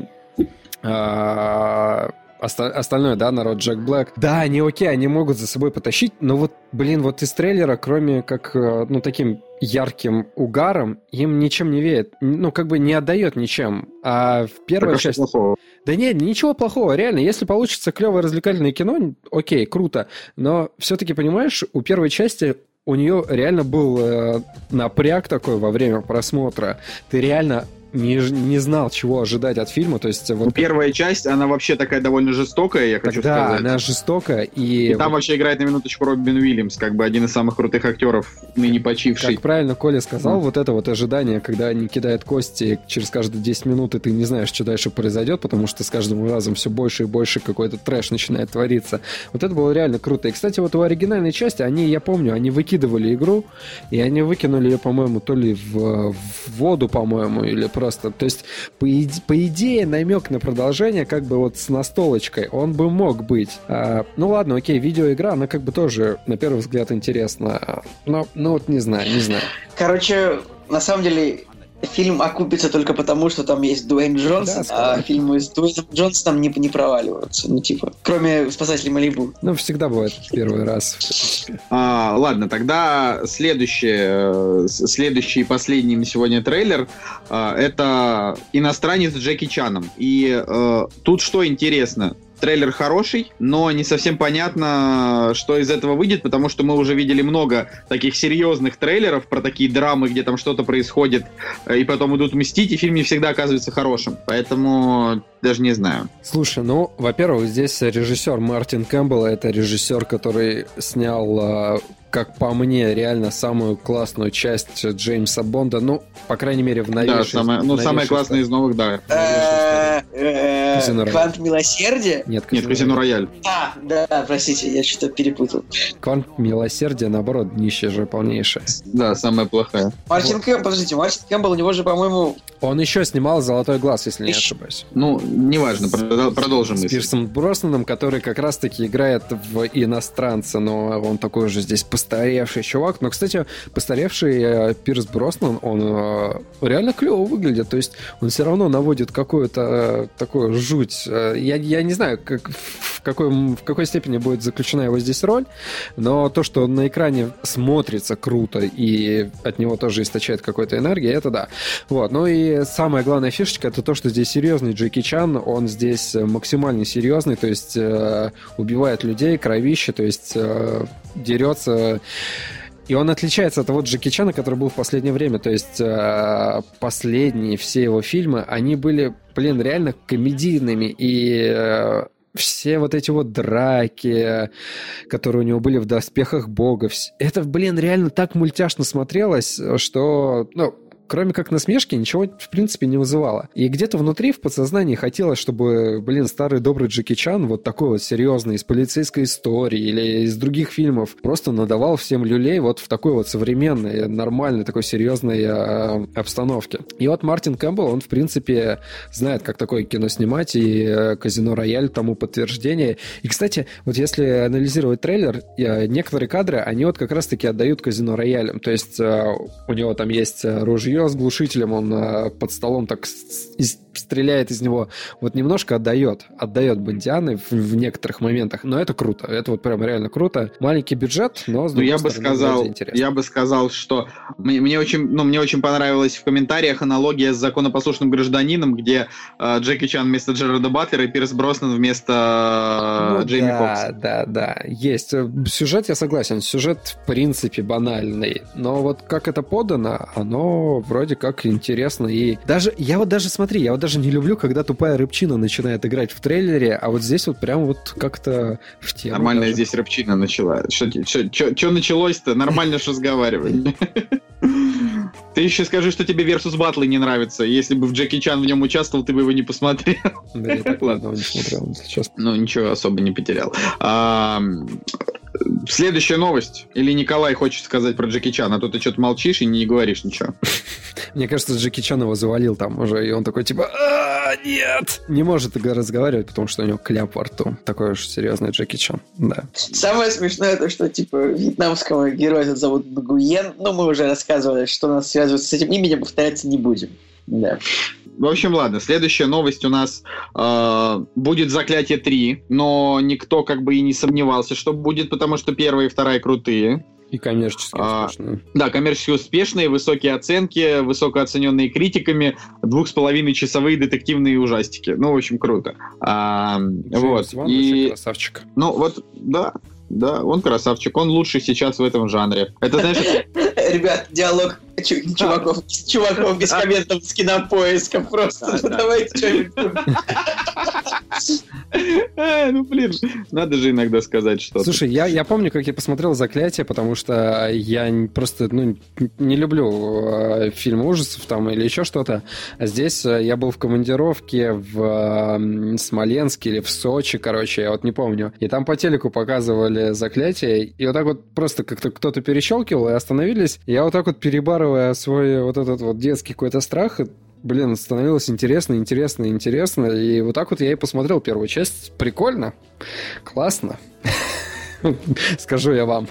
Э, остальное, да, народ Джек Блэк. Да, они окей, они могут за собой потащить, но вот, блин, вот из трейлера, кроме как, ну, таким ярким угаром, им ничем не веет. Ну, как бы не отдает ничем. А в первой так, части... Плохого? Да нет, ничего плохого, реально. Если получится клевое развлекательное кино, окей, круто. Но все-таки, понимаешь, у первой части у нее реально был э, напряг такой во время просмотра. Ты реально не, не знал, чего ожидать от фильма. То есть, вот... Ну, первая часть, она вообще такая довольно жестокая, я хочу да, сказать. она жестокая. И, и там вот... вообще играет на минуточку Робин Уильямс, как бы один из самых крутых актеров, ныне почивший. Как правильно Коля сказал, mm. вот это вот ожидание, когда они кидают кости через каждые 10 минут, и ты не знаешь, что дальше произойдет, потому что с каждым разом все больше и больше какой-то трэш начинает твориться. Вот это было реально круто. И, кстати, вот у оригинальной части, они, я помню, они выкидывали игру, и они выкинули ее, по-моему, то ли в, в воду, по-моему, или просто... То есть по, иде, по идее, намек на продолжение, как бы вот с настолочкой, он бы мог быть. А, ну ладно, окей, видеоигра, она как бы тоже, на первый взгляд, интересна. Но, ну вот не знаю, не знаю. Короче, на самом деле, фильм окупится только потому, что там есть Дуэйн Джонсон, да, а фильмы с Дуэйном Джонсоном не, не проваливаются. Ну, типа, кроме «Спасателей Малибу». Ну, всегда бывает первый раз. А, ладно, тогда следующий, следующий и последний сегодня трейлер а, это «Иностранец с Джеки Чаном». И а, тут что интересно, трейлер хороший, но не совсем понятно, что из этого выйдет, потому что мы уже видели много таких серьезных трейлеров про такие драмы, где там что-то происходит, э, и потом идут мстить, и фильм не всегда оказывается хорошим. Поэтому даже не знаю. Слушай, ну, во-первых, здесь режиссер Мартин Кэмпбелл, это режиссер, который снял как по мне, реально самую классную часть Джеймса Бонда. Ну, по крайней мере, в новейшей... Да, самая, ну, самая классная из новых, да. Квант Милосердия? Нет, Нет, Казино Рояль. А, да, простите, я что-то перепутал. Квант Милосердия, наоборот, днище же полнейшее. Да, самая плохая. Мартин Кэмпбелл, подождите, Мартин Кэмпбелл, у него же, по-моему... Он еще снимал «Золотой глаз», если не ошибаюсь. Ну, неважно, продолжим С Пирсом Броснаном, который как раз-таки играет в иностранца, но он такой же здесь постаревший чувак. Но, кстати, постаревший э, Пирс Броснан, он э, реально клево выглядит. То есть он все равно наводит какую-то э, такую жуть. Я, я не знаю, как, в, какой, в какой степени будет заключена его здесь роль, но то, что он на экране смотрится круто и от него тоже источает какой-то энергии, это да. Вот. Ну и самая главная фишечка это то, что здесь серьезный Джеки Чан, он здесь максимально серьезный, то есть э, убивает людей, кровище, то есть э, дерется и он отличается от того Джеки Чана, который был в последнее время. То есть э, последние все его фильмы, они были, блин, реально комедийными. И э, все вот эти вот драки, которые у него были в «Доспехах Бога», это, блин, реально так мультяшно смотрелось, что, ну, кроме как насмешки, ничего, в принципе, не вызывало. И где-то внутри, в подсознании хотелось, чтобы, блин, старый добрый Джеки Чан, вот такой вот серьезный, из полицейской истории или из других фильмов, просто надавал всем люлей вот в такой вот современной, нормальной, такой серьезной э, обстановке. И вот Мартин Кэмпбелл, он, в принципе, знает, как такое кино снимать, и э, «Казино Рояль» тому подтверждение. И, кстати, вот если анализировать трейлер, э, некоторые кадры, они вот как раз-таки отдают «Казино Рояль». То есть э, у него там есть э, ружье с глушителем, он э, под столом так стреляет из него. Вот немножко отдает, отдает Бондианы в, в некоторых моментах. Но это круто, это вот прям реально круто. Маленький бюджет, но с ну, я бы сказал, я бы сказал, что мне, мне очень, ну, мне очень понравилась в комментариях аналогия с законопослушным гражданином, где э, Джеки Чан вместо Джерарда Батлера и Пирс Броснан вместо э, ну, Джейми да, Фокса. Да, да, есть. Сюжет, я согласен, сюжет в принципе банальный, но вот как это подано, оно вроде как интересно и даже, я вот даже смотри, я вот даже не люблю, когда тупая рыбчина начинает играть в трейлере, а вот здесь вот прям вот как-то в тему. Нормальная даже. здесь рыбчина начала. Что началось-то? Нормально же разговаривать. Ты еще скажи, что тебе Versus Battle не нравится. Если бы в Джеки Чан в нем участвовал, ты бы его не посмотрел. Да, я так ладно не смотрел, если честно. Ну, ничего особо не потерял. Следующая новость. Или Николай хочет сказать про Джеки Чана, а то ты что-то молчишь и не говоришь ничего. Мне кажется, Джеки Чан его завалил там уже, и он такой типа «А, нет! Не может разговаривать, потому что у него кляп во рту. Такой уж серьезный Джеки Чан, да. Самое смешное то, что типа вьетнамского героя зовут Нгуен. Ну, мы уже рассказывали, что нас связывает с этим именем, повторяться не будем. Да. В общем, ладно, следующая новость у нас э, будет «Заклятие 3», но никто как бы и не сомневался, что будет, потому что первая и вторая крутые. И коммерчески а, успешные. Да, коммерчески успешные, высокие оценки, высокооцененные критиками, двух с половиной часовые детективные ужастики. Ну, в общем, круто. А, вот. И... красавчик. Ну, вот, да, да, он красавчик, он лучший сейчас в этом жанре. Это, знаешь... Ребят, диалог чуваков, чуваков без комментов с кинопоиска просто. Давайте что-нибудь. Ну, блин, надо же иногда сказать что-то. Слушай, я, я помню, как я посмотрел «Заклятие», потому что я просто ну, не люблю э, фильмы ужасов там или еще что-то. А здесь э, я был в командировке в Смоленске или в Сочи, короче, я вот не помню. И там по телеку показывали «Заклятие», и вот так вот просто как-то кто-то перещелкивал и остановились. Я вот так вот перебарывая свой вот этот вот детский какой-то страх, блин, становилось интересно, интересно, интересно. И вот так вот я и посмотрел первую часть. Прикольно, классно. Скажу я вам.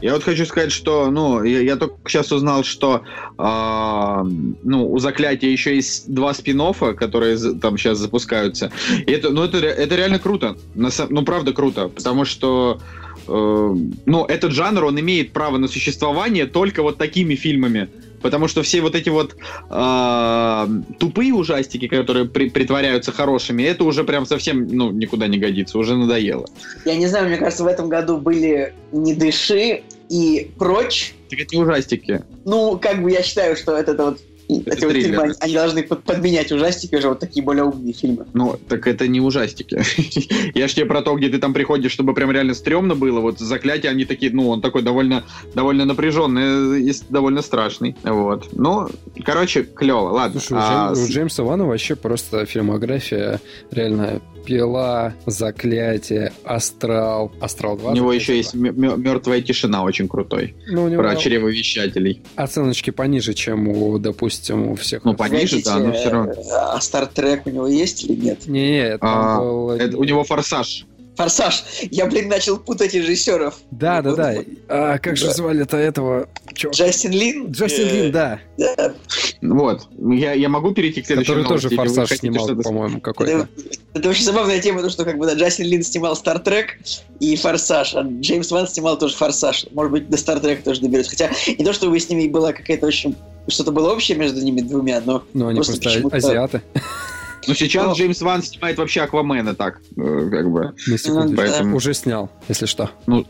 Я вот хочу сказать, что, ну, я, я только сейчас узнал, что, э, ну, у заклятия еще есть два спин которые там сейчас запускаются. И это, ну, это, это реально круто. Ну, правда круто, потому что э, ну, этот жанр, он имеет право на существование только вот такими фильмами. Потому что все вот эти вот э, тупые ужастики, которые при, притворяются хорошими, это уже прям совсем ну, никуда не годится, уже надоело. Я не знаю, мне кажется, в этом году были «Не дыши» и «Прочь». Так это ужастики. Ну, как бы я считаю, что это вот эти вот фильмы, они, они должны под, подменять ужастики уже, вот такие более умные фильмы. Ну, так это не ужастики. Я ж тебе про то, где ты там приходишь, чтобы прям реально стрёмно было. Вот заклятие, они такие, ну, он такой довольно, довольно напряженный и довольно страшный. Вот. Ну, короче, клево. Ладно. Слушай, а... у Джеймса Вана вообще просто фильмография реально Пила, Заклятие, Астрал. Астрал 2. У него еще есть Мертвая тишина очень крутой. Ну, у него... Про чревовещателей. Оценочки пониже, чем у, допустим, у всех. Ну, пониже, да, но все равно. А Стартрек у него есть или нет? Не, а, у него Форсаж. Форсаж. Я, блин, начал путать режиссеров. Да, да, да. А как же звали-то этого? Джастин Лин? Джастин Лин, да. Вот. Я, я могу перейти к следующему Который тоже Форсаж снимал, по-моему, какой-то. Это, очень забавная тема, то, что как бы да, Джастин Лин снимал Стартрек и Форсаж, а Джеймс Ван снимал тоже Форсаж. Может быть, до Стартрека тоже доберется. Хотя не то, чтобы с ними была какая-то очень... Что-то было общее между ними двумя, но... Ну, они просто, просто азиаты. Ну, сейчас Но... Джеймс Ван снимает вообще Аквамена так, э, как бы. На секунду. Поэтому... Уже снял, если что. Ну,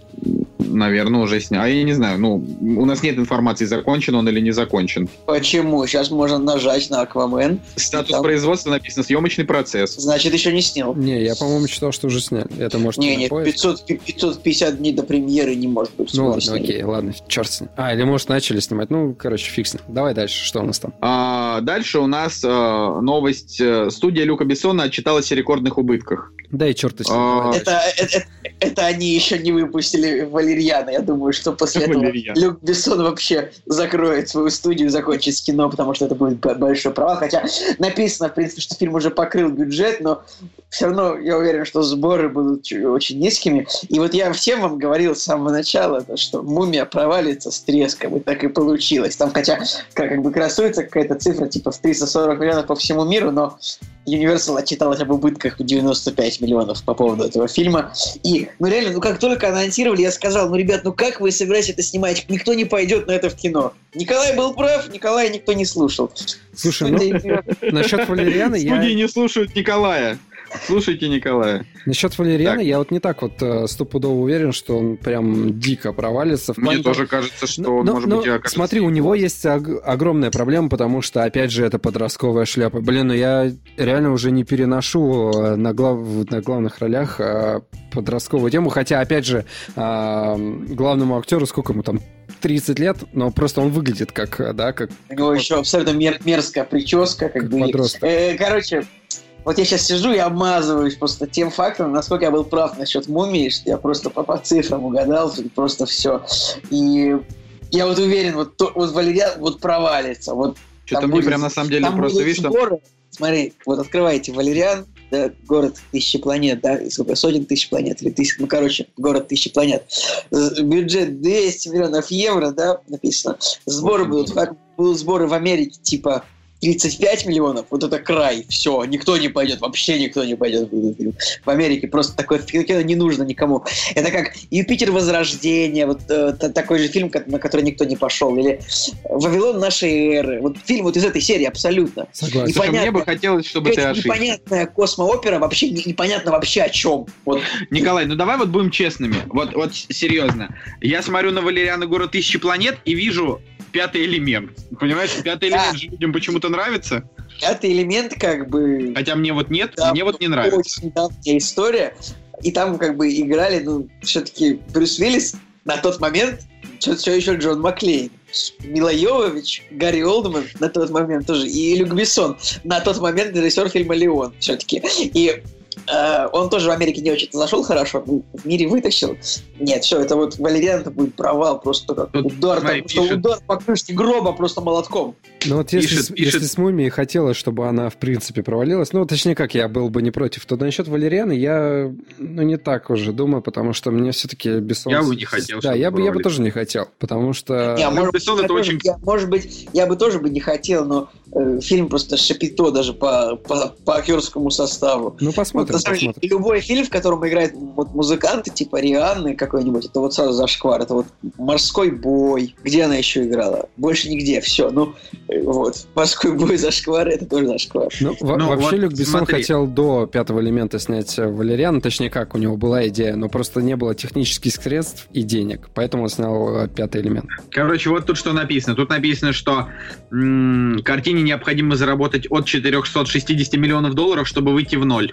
наверное, уже снял. А я не знаю, ну, у нас нет информации, закончен он или не закончен. Почему? Сейчас можно нажать на Аквамен. Статус Там- производства написано съемочный процесс. Значит, еще не снял. Не, я, по-моему, читал, что уже сняли. Это может Не, не, поиск? 500, 550 дней до премьеры не может быть. Ну ладно, Сняли. окей, ладно, черт с ним. А, или может начали снимать. Ну, короче, фиг с ним. Давай дальше, что у нас там? А, дальше у нас э, новость. Э, Студия Люка Бессона отчиталась о рекордных убытках. Да и черт с ним. А, Это, это, это- это они еще не выпустили Валерьяна. Я думаю, что после этого Валерьян. Люк Бессон вообще закроет свою студию, закончит с кино, потому что это будет большой провал. Хотя написано, в принципе, что фильм уже покрыл бюджет, но все равно я уверен, что сборы будут очень низкими. И вот я всем вам говорил с самого начала, то, что «Мумия» провалится с треском, и так и получилось. Там хотя как, как бы красуется какая-то цифра типа в 340 миллионов по всему миру, но Universal отчиталась об убытках в 95 миллионов по поводу этого фильма. И, ну реально, ну как только анонсировали, я сказал, ну, ребят, ну как вы собираетесь это снимать? Никто не пойдет на это в кино. Николай был прав, Николая никто не слушал. Слушай, ну, насчет Валериана я... Студии не слушают Николая. Слушайте Николая. Насчет Валериана Так. я вот не так вот э, стопудово уверен, что он прям дико провалится. В Мне того- тоже кажется, что Ну, он, ну, может ну, быть, и окажется смотри, у него есть ог- огромная проблема, потому что, опять же, это подростковая шляпа. Блин, ну я реально уже не переношу э, на, глав- на главных ролях э, подростковую тему, хотя, опять же, главному актеру сколько ему там 30 лет, но просто он выглядит как, да, как У него еще абсолютно мер- мерзкая прическа, как, Как бы. подросток. Э, короче, вот я сейчас сижу и обмазываюсь просто тем фактом, насколько я был прав насчет мумии, что я просто по, по цифрам угадал, просто все. И я вот уверен, вот, то- вот Валериан вот провалится. Вот Что-то мне будет- прям на самом деле просто, видишь, сборы. Смотри, вот открываете Валериан, да, город тысячи планет, да, сколько, сотен тысяч планет, или тысяч, ну, короче, город тысячи планет. Бюджет 200 миллионов евро, да, написано. Сборы будут, как будут сборы в Америке, типа 35 миллионов, вот это край, все, никто не пойдет, вообще никто не пойдет в этот фильм. В Америке просто такое кино не нужно никому. Это как Юпитер Возрождение, вот э, та- такой же фильм, на который никто не пошел, или Вавилон нашей эры. Вот фильм вот из этой серии абсолютно. согласен. Слушай, мне бы непонятно. хотелось, чтобы ты ошибся. непонятная космоопера, вообще не- непонятно вообще о чем. Вот Николай, ну давай вот будем честными. Вот, вот серьезно. Я смотрю на Валериана Город Тысячи Планет и вижу пятый элемент. Понимаешь, пятый Да. элемент же людям почему-то нравится. пятый элемент как бы... Хотя мне вот нет, Да, мне вот не нравится. Очень давняя история. И там как бы играли, ну, все-таки Брюс Уиллис на тот момент, все еще Джон Маклейн. Мила Йовович, Гарри Олдман на тот момент тоже, и Люк Бессон на тот момент режиссер фильма «Леон» все-таки. И он тоже в Америке не очень зашел хорошо, в мире вытащил. Нет, все, это вот Валериан это будет провал, просто как Тут, удар, смотри, там, что пишет- удар по крышке гроба просто молотком. Ну вот если, Пишет- если с Мумией хотелось, чтобы она в принципе провалилась, ну точнее как, я был бы не против, то насчет Валериана я ну не так уже думаю, потому что мне все-таки Бессон... Я бы не хотел, Да, я бы, я бы тоже не хотел, потому что... Не, а может, Бессон я это очень- я- может быть, я бы тоже бы не хотел, но э, фильм просто шапито даже по, по, по актерскому составу. Ну Вот, посмотрим, на самом деле, посмотрим. любой фильм, в котором играют вот музыканты, типа Рианны какой-нибудь, это вот сразу зашквар. Это вот «Морской бой». Где она еще играла? Больше нигде. Все. Ну, э, вот. «Морской бой» зашквар, это тоже зашквар. Ну, во- Ну, вообще вот Люк Бессон смотри. хотел до пятого элемента снять э, Валериана, точнее как, у него была идея, но просто не было технических средств и денег, поэтому он снял э, пятый элемент. Короче, вот тут что написано. Тут написано, что м, картине необходимо заработать от 460 миллионов долларов, чтобы выйти в ноль.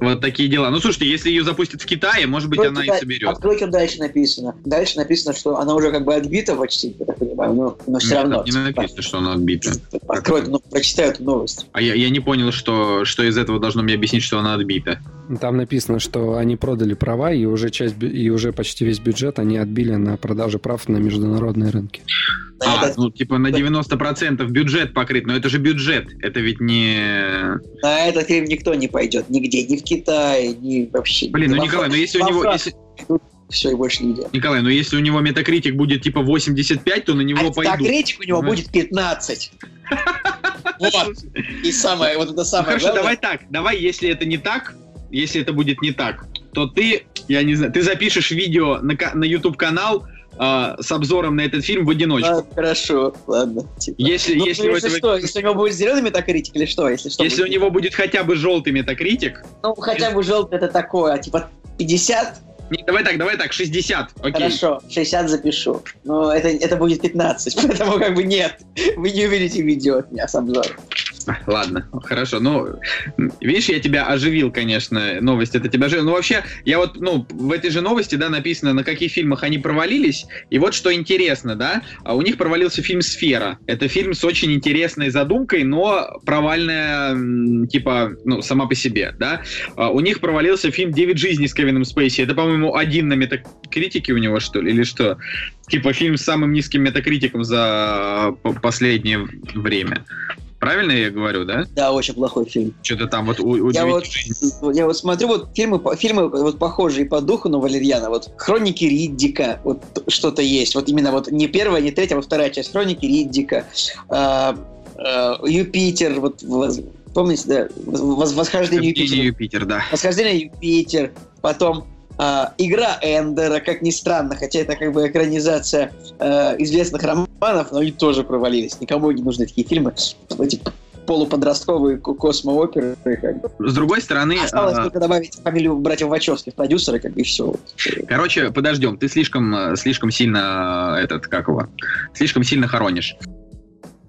Вот такие дела. Ну, слушайте, если ее запустят в Китае, может быть, она и Откройте, соберет. Откройте, дальше написано. Дальше написано, что она уже как бы отбита почти, я так понимаю, но, но все Нет, равно. не написано, что она отбита. Открой, ну, прочитай эту новость. А я, я не понял, что, что из этого должно мне объяснить, что она отбита. Там написано, что они продали права, и уже часть и уже почти весь бюджет они отбили на продаже прав на международные рынки. А, этот, ну, типа на 90% бюджет покрыт, но это же бюджет. Это ведь не... на этот фильм никто не пойдет. Нигде. Ни в Китае, ни вообще. Блин, ни ну, во Николай, ну если у него... Если- Все, и больше нигде. Николай, ну если у него метакритик будет типа 85, то на него А пойдут. метакритик у него будет 15. Вот. И самое, вот это самое хорошо, давай так. Давай, если это не так, если это будет не так, то ты, я не знаю, ты запишешь видео на, на YouTube а, с обзором на этот фильм в одиночку. А, хорошо, ладно. типа. Если, Ну, если, ну, у если этого- что, если у него будет зеленый метакритик или что? Если что. если у будет? него будет хотя бы желтый метакритик, Ну, хотя бы желтый это такое, а типа 50, Не, давай так, давай так, 60. Окей. Хорошо, 60 запишу. Но это, это будет 15, поэтому как бы нет. Вы не увидите видео от меня с обзором. Ладно, хорошо. Ну, видишь, я тебя оживил, конечно, новость. Это тебя оживил. Ну, вообще, я вот, ну, в этой же новости, да, написано, на каких фильмах они провалились. И вот что интересно, да, а у них провалился фильм «Сфера». Это фильм с очень интересной задумкой, но провальная, типа, ну, сама по себе, да. А у них провалился фильм «Девять жизней» с Кевином Спейси. Это, по-моему, один на метакритике у него, что ли, или что? Типа фильм с самым низким метакритиком за последнее время. Правильно я говорю, да? Да, очень плохой фильм. Что-то там вот у, я, вот, я вот смотрю вот фильмы, фильмы вот похожие по духу на Валерьяна. Вот «Хроники Риддика», вот что-то есть. Вот именно вот не первая, не третья, а вот вторая часть «Хроники Риддика». А, а, Юпитер, вот помните, да? Восхождение Юпитера. Юпитер, да. Восхождение Юпитер. Потом Uh, игра Эндера, как ни странно, хотя это как бы экранизация uh, известных романов, но они тоже провалились. Никому не нужны такие фильмы. Эти полуподростковые космооперы. Как бы. С другой стороны... Осталось а... только добавить фамилию братьев Вачовских, продюсеры, как бы и все. Короче, подождем, ты слишком, слишком сильно этот, как его, слишком сильно хоронишь.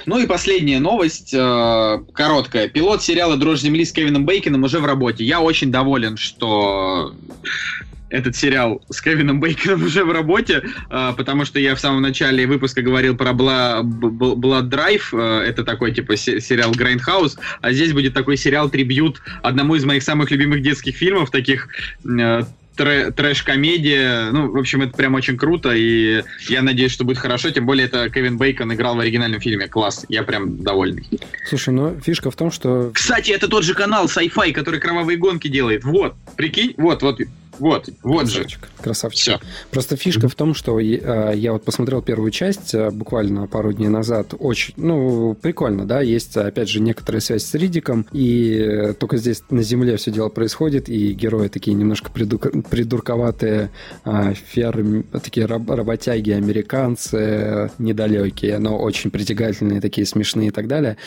Ну и последняя новость, э, короткая. Пилот сериала «Дрожь земли» с Кевином Бейкином уже в работе. Я очень доволен, что этот сериал с Кевином Бейконом уже в работе, э, потому что я в самом начале выпуска говорил про Blood Drive, э, это такой типа сериал Grindhouse, а здесь будет такой сериал трибют одному из моих самых любимых детских фильмов, таких э, трэш-комедия. Ну, в общем, это прям очень круто, и я надеюсь, что будет хорошо. Тем более, это Кевин Бейкон играл в оригинальном фильме. Класс. Я прям довольный. Слушай, ну, фишка в том, что... Кстати, это тот же канал Sci-Fi, который кровавые гонки делает. Вот, прикинь, вот, вот, вот, вот красавчик, же. Красавчик. Все. Просто фишка в том, что я, я вот посмотрел первую часть э, буквально пару дней назад. Очень, ну, прикольно, да, есть, опять же, некоторая связь с Ридиком, и только здесь на Земле все дело происходит, и герои такие немножко придур... придурковатые а, фермы, такие раб... работяги, американцы, недалекие, но очень притягательные, такие смешные и так далее.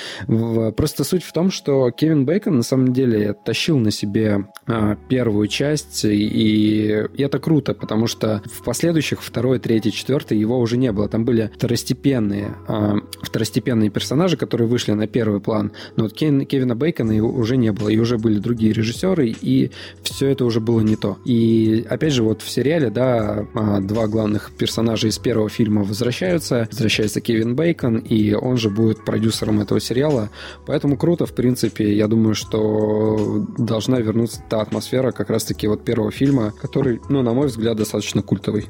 Просто суть в том, что Кевин Бейкон на самом деле тащил на себе а, первую часть и и это круто, потому что в последующих, второй, третий, четвертый, его уже не было. Там были второстепенные, э, второстепенные персонажи, которые вышли на первый план. Но вот Кен, Кевина Бейкона уже не было, и уже были другие режиссеры, и все это уже было не то. И опять же, вот в сериале, да, а, два главных персонажа из первого фильма возвращаются. Возвращается Кевин Бейкон, и он же будет продюсером этого сериала. Поэтому круто, в принципе. Я думаю, что должна вернуться та атмосфера как раз-таки вот первого фильма, фильма, который, ну, на мой взгляд, достаточно культовый.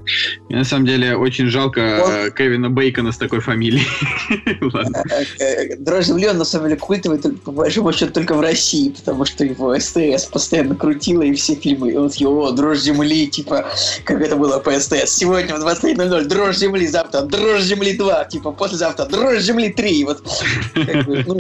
Мне на самом деле очень жалко вот. Э, Кевина Бейкона с такой фамилией. Э, э, Дрожь земли, он на самом деле культовый, по большому счету, только в России, потому что его СТС постоянно крутила, и все фильмы, и он его, Дрожь земли, типа, как это было по СТС. Сегодня в 23.00 Дрожь земли, завтра Дрожь земли 2, типа, послезавтра Дрожь земли 3. Вот, как бы, ну,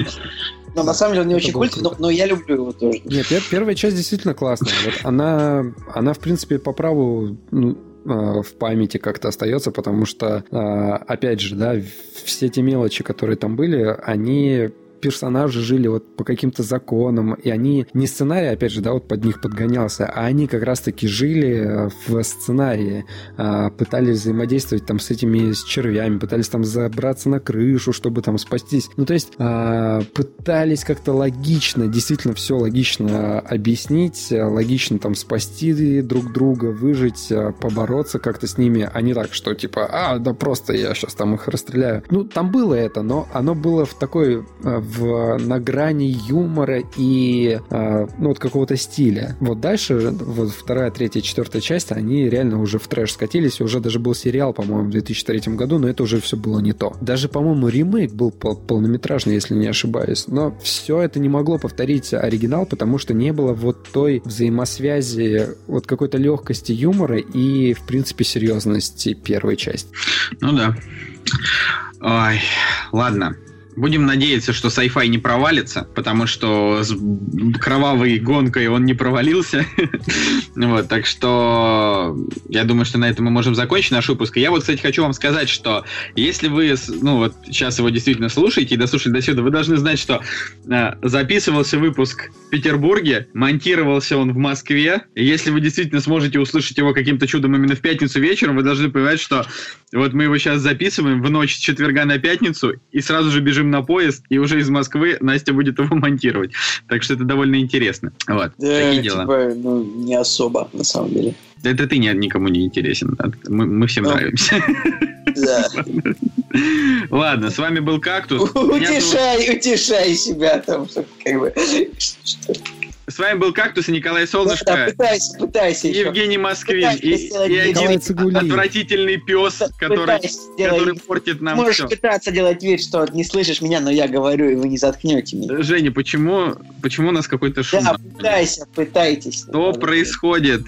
но на самом деле он не очень культовый, но, но я люблю его тоже. Нет, первая часть действительно классная. Вот она, она, в принципе, по праву ну, а, в памяти как-то остается, потому что, а, опять же, да, все эти мелочи, которые там были, они персонажи жили вот по каким-то законам, и они не сценарий, опять же, да, вот под них подгонялся, а они как раз-таки жили э, в сценарии, а, пытались взаимодействовать там с этими с червями, пытались там забраться на крышу, чтобы там спастись. Ну, то есть а, пытались как-то логично, действительно все логично объяснить, логично там спасти друг друга, выжить, э, побороться как-то с ними, а не так, что типа, а, да просто я сейчас там их расстреляю. Ну, там было это, но оно было в такой э, в, на грани юмора и э, ну, вот какого-то стиля. Вот дальше, вот вторая, третья, четвертая часть, они реально уже в трэш скатились. Уже даже был сериал, по-моему, в 2003 году, но это уже все было не то. Даже, по-моему, ремейк был пол полнометражный, если не ошибаюсь. Но все это не могло повторить оригинал, потому что не было вот той взаимосвязи, вот какой-то легкости юмора и, в принципе, серьезности первой части. Ну да. Ой, ладно. Будем надеяться, что sci-fi не провалится, потому что с кровавой гонкой он не провалился. вот, так что я думаю, что на этом мы можем закончить наш выпуск. Я вот, кстати, хочу вам сказать, что если вы, ну вот сейчас его действительно слушаете и дослушали до сюда, вы должны знать, что э, записывался выпуск в Петербурге, монтировался он в Москве. И если вы действительно сможете услышать его каким-то чудом именно в пятницу вечером, вы должны понимать, что вот мы его сейчас записываем в ночь с четверга на пятницу и сразу же бежим на поезд, и уже из Москвы Настя будет его монтировать. Так что это довольно интересно. Вот, да, такие дела. Типа, ну, не особо, на самом деле. Это ты никому не интересен. Мы, мы всем ну, нравимся. Да. Ладно, с вами был Кактус. Утешай, утешай себя там, как бы. С вами был Кактус и Николай Солнышко. Да, да, пытайся, пытайся. Евгений Москвин. И, и один отвратительный пес, который, который портит нам Можешь все. пытаться делать вид, что не слышишь меня, но я говорю, и вы не заткнете меня. Женя, почему, почему у нас какой-то шум? Да, пытайся, пытайтесь. Что происходит?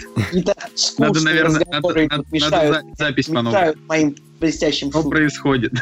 Надо, наверное, надо, надо, надо запись по новому. моим блестящим Что происходит?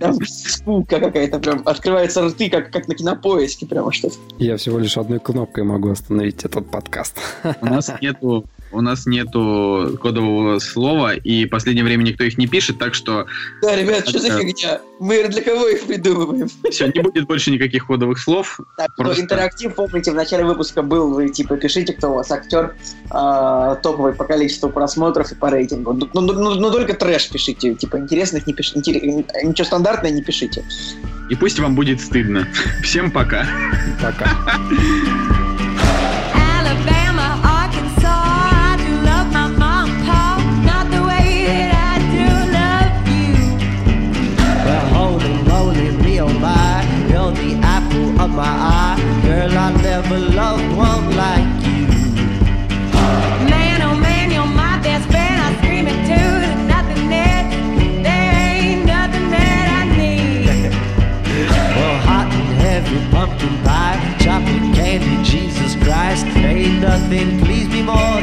Там скука какая-то прям. Открываются рты, как, как на кинопоиске прямо что-то. Я всего лишь одной кнопкой могу остановить этот подкаст. У нас нету у нас нету кодового слова, и в последнее время никто их не пишет, так что... Да, ребят, что за фигня? Мы для кого их придумываем? Все, не будет больше никаких кодовых слов. Так, просто... интерактив, помните, в начале выпуска был, вы типа пишите, кто у вас актер, э, топовый по количеству просмотров и по рейтингу. Ну, ну, ну, ну только трэш пишите, типа интересных не пишите, ничего стандартного не пишите. И пусть вам будет стыдно. Всем пока. Пока. my eye. Girl, I never loved one like you. Man, oh man, you're my best friend. I scream it too. Nothing that, there ain't nothing that I need. well, hot and heavy, pumpkin pie, chocolate candy, Jesus Christ. Ain't nothing please me more